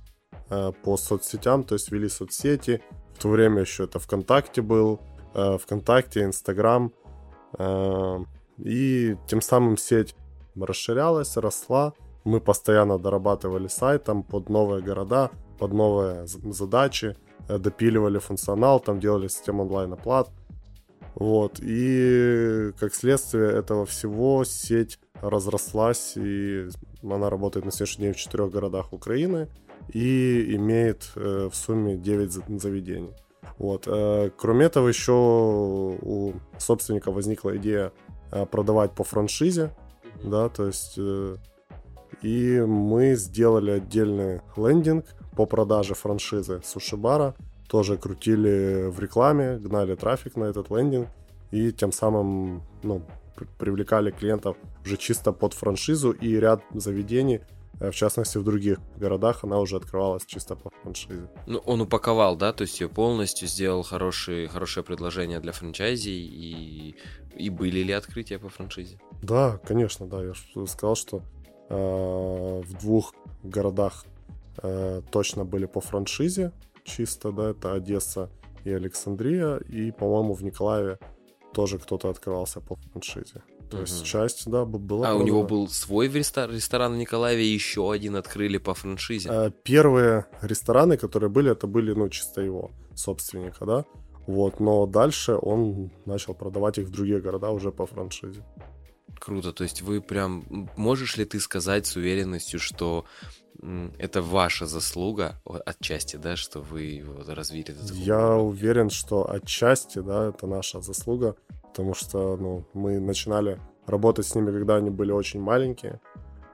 э, по соцсетям, то есть вели соцсети. В то время еще это ВКонтакте был, ВКонтакте, Инстаграм. И тем самым сеть расширялась, росла. Мы постоянно дорабатывали сайт там под новые города, под новые задачи, э, допиливали функционал, там делали систему онлайн-оплат. Вот. И как следствие этого всего сеть разрослась, и она работает на сегодняшний день в четырех городах Украины и имеет э, в сумме 9 заведений. Вот. Э, кроме этого, еще у собственника возникла идея э, продавать по франшизе, да, то есть э, и мы сделали отдельный лендинг по продаже франшизы Сушибара, тоже крутили в рекламе, гнали трафик на этот лендинг и тем самым ну, привлекали клиентов уже чисто под франшизу и ряд заведений Э, в частности, в других городах она уже открывалась чисто по франшизе. Ну, он упаковал, да, то есть ее полностью сделал хорошие, хорошее предложение для франчайзи, и, и были ли открытия по франшизе? Да, конечно, да. Я сказал, что в двух городах э, точно были по франшизе чисто, да, это Одесса и Александрия, и, по-моему, в Николаеве тоже кто-то открывался по франшизе. То есть часть, да, была. А у него был свой ресторан в Николаеве, и еще один открыли по франшизе. А, первые рестораны, которые были, это были, ну, чисто его собственника, да. Вот, но дальше он начал продавать их в другие города уже по франшизе. Круто, то есть вы прям... Можешь ли ты сказать с уверенностью, что это ваша заслуга отчасти, да, что вы вот развили этот Я уверен, что отчасти, да, это наша заслуга, потому что, ну, мы начинали работать с ними, когда они были очень маленькие,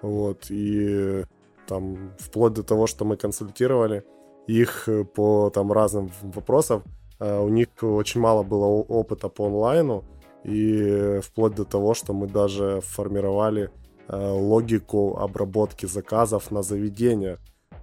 вот, и там вплоть до того, что мы консультировали их по там разным вопросам, э, у них очень мало было опыта по онлайну, и вплоть до того, что мы даже формировали э, логику обработки заказов на заведение.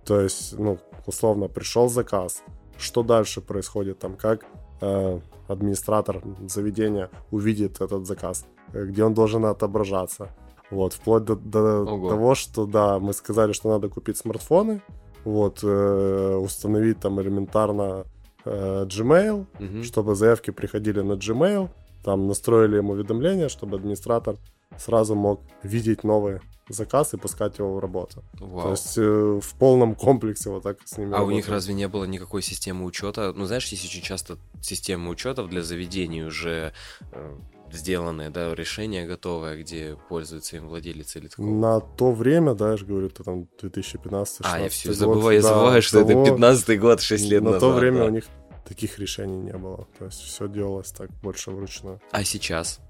То есть, ну, условно, пришел заказ, что дальше происходит там, как э, администратор заведения увидит этот заказ, э, где он должен отображаться. Вот, вплоть до, до того, что, да, мы сказали, что надо купить смартфоны, вот, э, установить там элементарно э, Gmail, угу. чтобы заявки приходили на Gmail, там настроили ему уведомления, чтобы администратор сразу мог видеть новые заказ и пускать его в работу. Вау. То есть э, в полном комплексе вот так с ними. А работать. у них разве не было никакой системы учета? Ну, знаешь, есть очень часто системы учетов для заведений уже э, сделанные, да, решения готовые, где пользуется им владелец или такого? На то время, да, я же говорю, это там 2015 А, я все забываю, я забываю, что того, это 15 год, 6 лет на назад. На то время да. у них таких решений не было. То есть все делалось так больше вручную. А сейчас?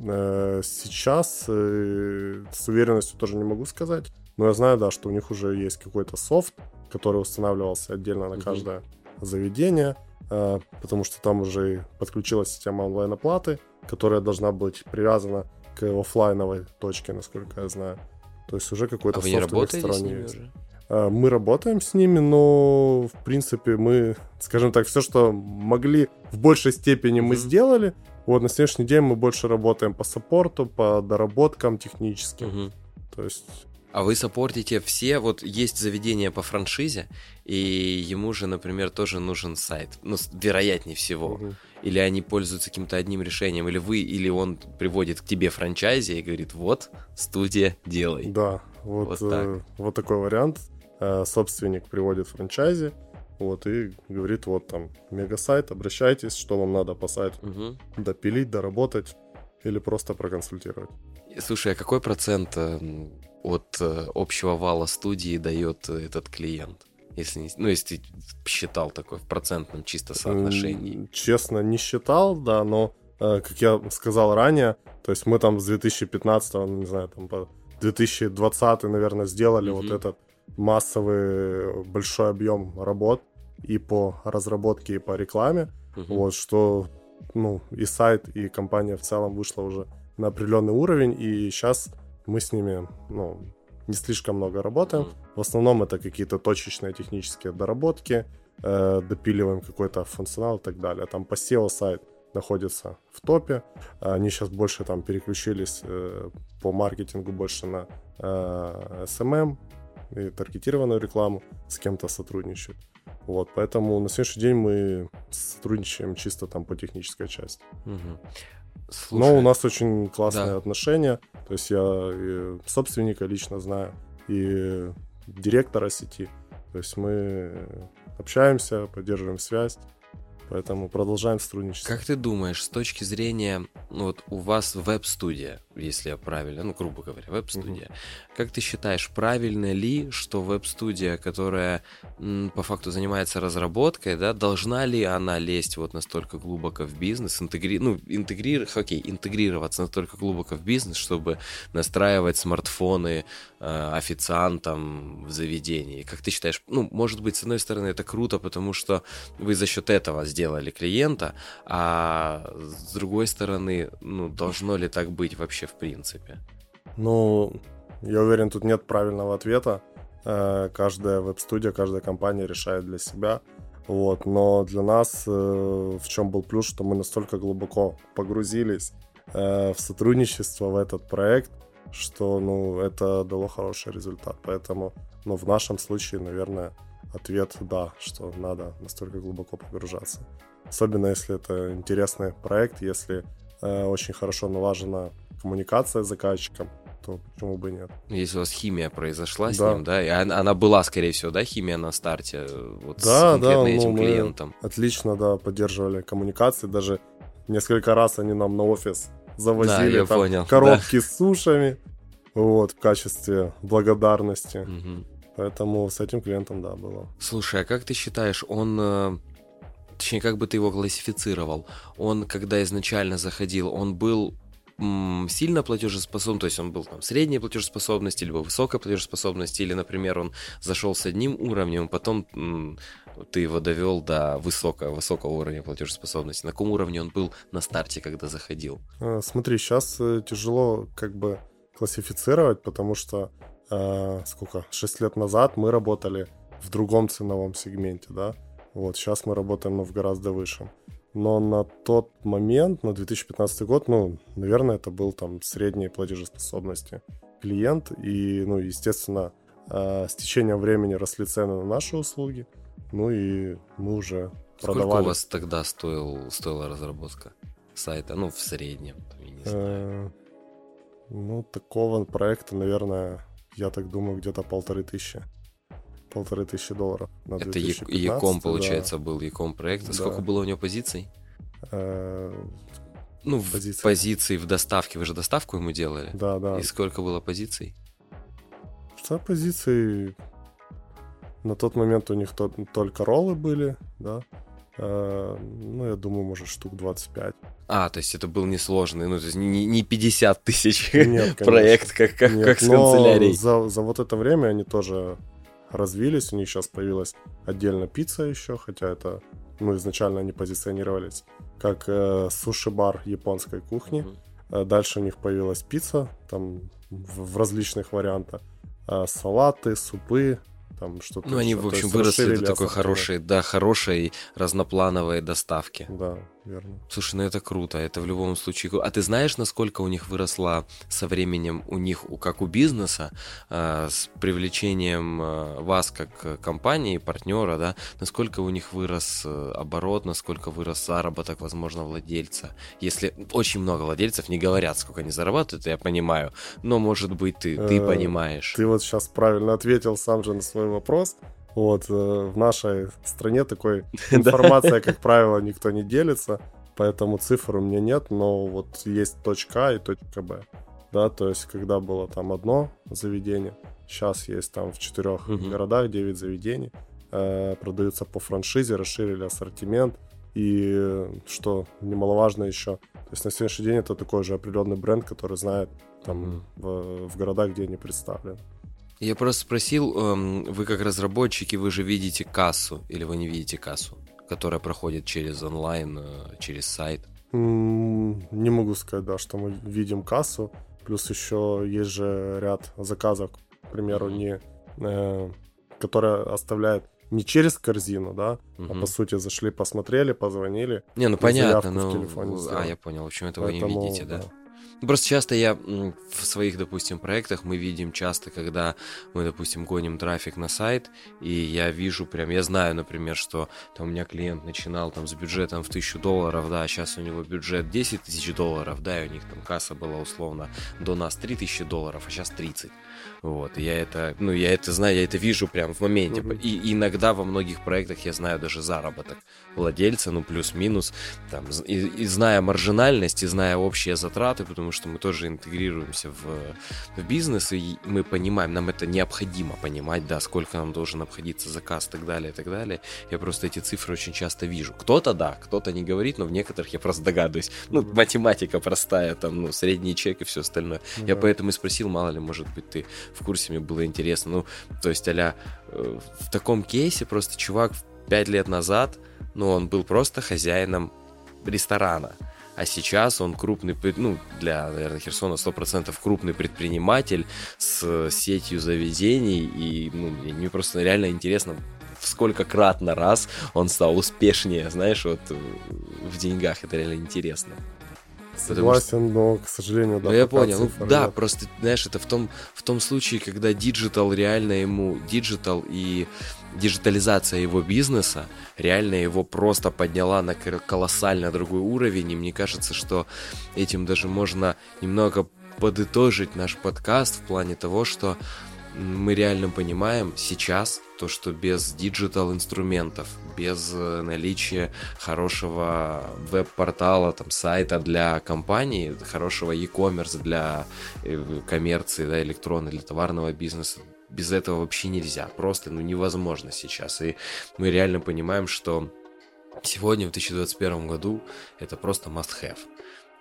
Э, сейчас э, с уверенностью тоже не могу сказать, но я знаю, да, что у них уже есть какой-то софт, который устанавливался отдельно на каждое mm-hmm. заведение, э, потому что там уже подключилась система онлайн-оплаты, которая должна быть привязана к офлайновой точке, насколько я знаю. То есть уже какой-то а софт вы не работаете с ними уже? Мы работаем с ними, но в принципе мы, скажем так, все, что могли в большей степени мы сделали, вот на сегодняшний день мы больше работаем по саппорту, по доработкам техническим. Угу. То есть а вы саппортите все, вот есть заведение по франшизе, и ему же, например, тоже нужен сайт, ну, вероятнее всего. Угу. Или они пользуются каким-то одним решением, или вы, или он приводит к тебе франчайзи и говорит, вот, студия, делай. Да, вот, вот, так. э, вот такой вариант. Э, собственник приводит франчайзи, вот, и говорит, вот там, мегасайт, обращайтесь, что вам надо по сайту. Угу. Допилить, доработать или просто проконсультировать. Слушай, а какой процент э, от э, общего вала студии дает этот клиент? Если не, ну, если ты считал такой в процентном чисто соотношении. Честно, не считал, да, но, как я сказал ранее, то есть мы там с 2015, не знаю, там по 2020, наверное, сделали угу. вот этот массовый большой объем работ и по разработке, и по рекламе. Uh-huh. Вот, что ну, и сайт, и компания в целом вышла уже на определенный уровень, и сейчас мы с ними, ну, не слишком много работаем. В основном это какие-то точечные технические доработки, э, допиливаем какой-то функционал и так далее. Там по SEO сайт находятся в топе. Они сейчас больше там переключились э, по маркетингу больше на э, SMM и таргетированную рекламу, с кем-то сотрудничают. Вот, поэтому на сегодняшний день мы сотрудничаем чисто там по технической части. Угу. Слушай, Но у нас очень классные да. отношения. То есть я собственника лично знаю, и директора сети. То есть мы общаемся, поддерживаем связь. Поэтому продолжаем сотрудничество. Как ты думаешь, с точки зрения, ну вот у вас веб-студия, если я правильно, ну, грубо говоря, веб-студия. Как ты считаешь, правильно ли, что веб-студия, которая по факту занимается разработкой, да, должна ли она лезть вот настолько глубоко в бизнес, интегри... ну, интегрировать, окей, интегрироваться настолько глубоко в бизнес, чтобы настраивать смартфоны э, официантам в заведении? Как ты считаешь, ну, может быть, с одной стороны, это круто, потому что вы за счет этого сделали клиента, а с другой стороны, ну, должно ли так быть вообще в принципе? Ну, я уверен, тут нет правильного ответа. Э, каждая веб-студия, каждая компания решает для себя. Вот, но для нас э, в чем был плюс, что мы настолько глубоко погрузились э, в сотрудничество в этот проект, что, ну, это дало хороший результат. Поэтому, ну, в нашем случае, наверное, ответ да, что надо настолько глубоко погружаться. Особенно если это интересный проект, если э, очень хорошо налажена коммуникация с заказчиком, то почему бы нет? Если у вас химия произошла с ним, да, и она была, скорее всего, да, химия на старте вот да, с конкретно да, этим ну, клиентом? Отлично, да, поддерживали коммуникации, даже несколько раз они нам на офис завозили да, там понял, коробки да. с сушами, вот, в качестве благодарности. Угу. Поэтому с этим клиентом, да, было. Слушай, а как ты считаешь, он э, точнее, как бы ты его классифицировал? Он, когда изначально заходил, он был сильно платежеспособен, то есть он был там средней платежеспособности, либо высокой платежеспособности, или, например, он зашел с одним уровнем, потом ты его довел до высокого, высокого уровня платежеспособности. На каком уровне он был на старте, когда заходил? А, смотри, сейчас э, тяжело как бы классифицировать, потому что э, сколько, 6 лет назад мы работали в другом ценовом сегменте, да, вот сейчас мы работаем ну, в гораздо высшем но на тот момент, на 2015 год, ну, наверное, это был там средней платежеспособности клиент, и, ну, естественно, э, с течением времени росли цены на наши услуги, ну и мы уже Сколько продавали. у вас тогда стоил, стоила разработка сайта, ну, в среднем, я не знаю. Э, ну, такого проекта, наверное, я так думаю, где-то полторы тысячи полторы тысячи долларов. На Это Яком, получается, да. был Яком проект. Да. Сколько было у него позиций? Э, ну, позиций. позиций в доставке. Вы же доставку ему делали? Да, да. И сколько было позиций? Что позиций? На тот момент у них то, только роллы были, да. Э, ну, я думаю, может, штук 25. А, то есть это был несложный, ну, то есть не, не 50 тысяч Нет, проект, как, как, Нет, как с канцелярией. За, за вот это время они тоже развились, у них сейчас появилась отдельно пицца еще, хотя это, ну, изначально они позиционировались как э, суши-бар японской кухни. Mm-hmm. Дальше у них появилась пицца, там в, в различных вариантах. Э, салаты, супы, там что-то. Ну, они, в общем, выросли до такой хорошей, да, хорошей разноплановой доставки. Да, верно. Слушай, ну это круто, это в любом случае. А ты знаешь, насколько у них выросла со временем у них, как у бизнеса, э, с привлечением э, вас как компании, партнера, да, насколько у них вырос э, оборот, насколько вырос заработок, возможно, владельца. Если очень много владельцев не говорят, сколько они зарабатывают, я понимаю, но, может быть, ты, ты понимаешь. Ты вот сейчас правильно ответил сам же на свой вопрос. Вот, в нашей стране такой информация, как правило, никто не делится, поэтому цифр у меня нет, но вот есть точка А и точка Б. Да, то есть, когда было там одно заведение, сейчас есть там в четырех угу. городах 9 заведений, э, продаются по франшизе, расширили ассортимент, и что немаловажно еще, то есть на сегодняшний день это такой же определенный бренд, который знает там mm в, в городах, где они представлены. Я просто спросил, эм, вы как разработчики, вы же видите кассу или вы не видите кассу, которая проходит через онлайн, э, через сайт? Не могу сказать, да, что мы видим кассу. Плюс еще есть же ряд заказов, к примеру, не, э, которые оставляют не через корзину, да, Мгм. а по сути зашли, посмотрели, позвонили. Не, ну понятно, в ну, телефоне а, я понял, в общем, этого вы не Поэтому, видите, да? Ну, Просто часто я в своих, допустим, проектах мы видим часто, когда мы, допустим, гоним трафик на сайт, и я вижу прям, я знаю, например, что там у меня клиент начинал там с бюджетом в тысячу долларов, да, а сейчас у него бюджет 10 тысяч долларов, да, и у них там касса была условно до нас 3 тысячи долларов, а сейчас 30. Вот, я это, ну, я это знаю, я это вижу прям в моменте. Мгм. И иногда во многих проектах я знаю даже заработок владельца, ну, плюс-минус, там, и, и зная маржинальность, и зная общие затраты, потому что мы тоже интегрируемся в, в бизнес, и мы понимаем, нам это необходимо понимать, да, сколько нам должен обходиться заказ и так далее, и так далее. Я просто эти цифры очень часто вижу. Кто-то да, кто-то не говорит, но в некоторых я просто догадываюсь. Ну, математика простая, там, ну, средний чек и все остальное. Ну Я поэтому и спросил, мало ли, может быть, ты в курсе, мне было интересно. Ну, то есть, а в таком кейсе просто чувак пять лет назад, ну, он был просто хозяином ресторана. А сейчас он крупный, ну, для, наверное, Херсона 100% крупный предприниматель с сетью заведений. И, ну, мне мне просто реально интересно, в сколько кратно раз он стал успешнее, знаешь, вот э, в деньгах. Это реально интересно. Потому что- Согласен, но, к сожалению, да, ну, я понял. Ну, да, нет. просто, знаешь, это в том, в том случае, когда digital реально ему, digital и диджитализация его бизнеса реально его просто подняла на кол- колоссально другой уровень, и мне кажется, что этим даже можно немного подытожить наш подкаст в плане того, что мы реально понимаем сейчас то, что без digital инструментов, без э, наличия хорошего веб-портала, там, сайта для компании, хорошего e-commerce для э, коммерции, да, электронной, для товарного бизнеса, без этого вообще нельзя. Просто, ну, невозможно сейчас. И мы реально понимаем, что сегодня, в 2021 году, это просто must-have.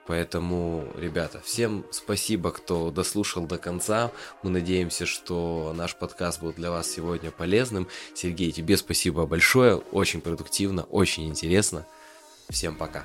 Поэтому, ребята, всем спасибо, кто дослушал до конца. Мы надеемся, что наш подкаст был для вас сегодня полезным. Сергей, тебе спасибо большое. Очень продуктивно, очень интересно. Всем пока.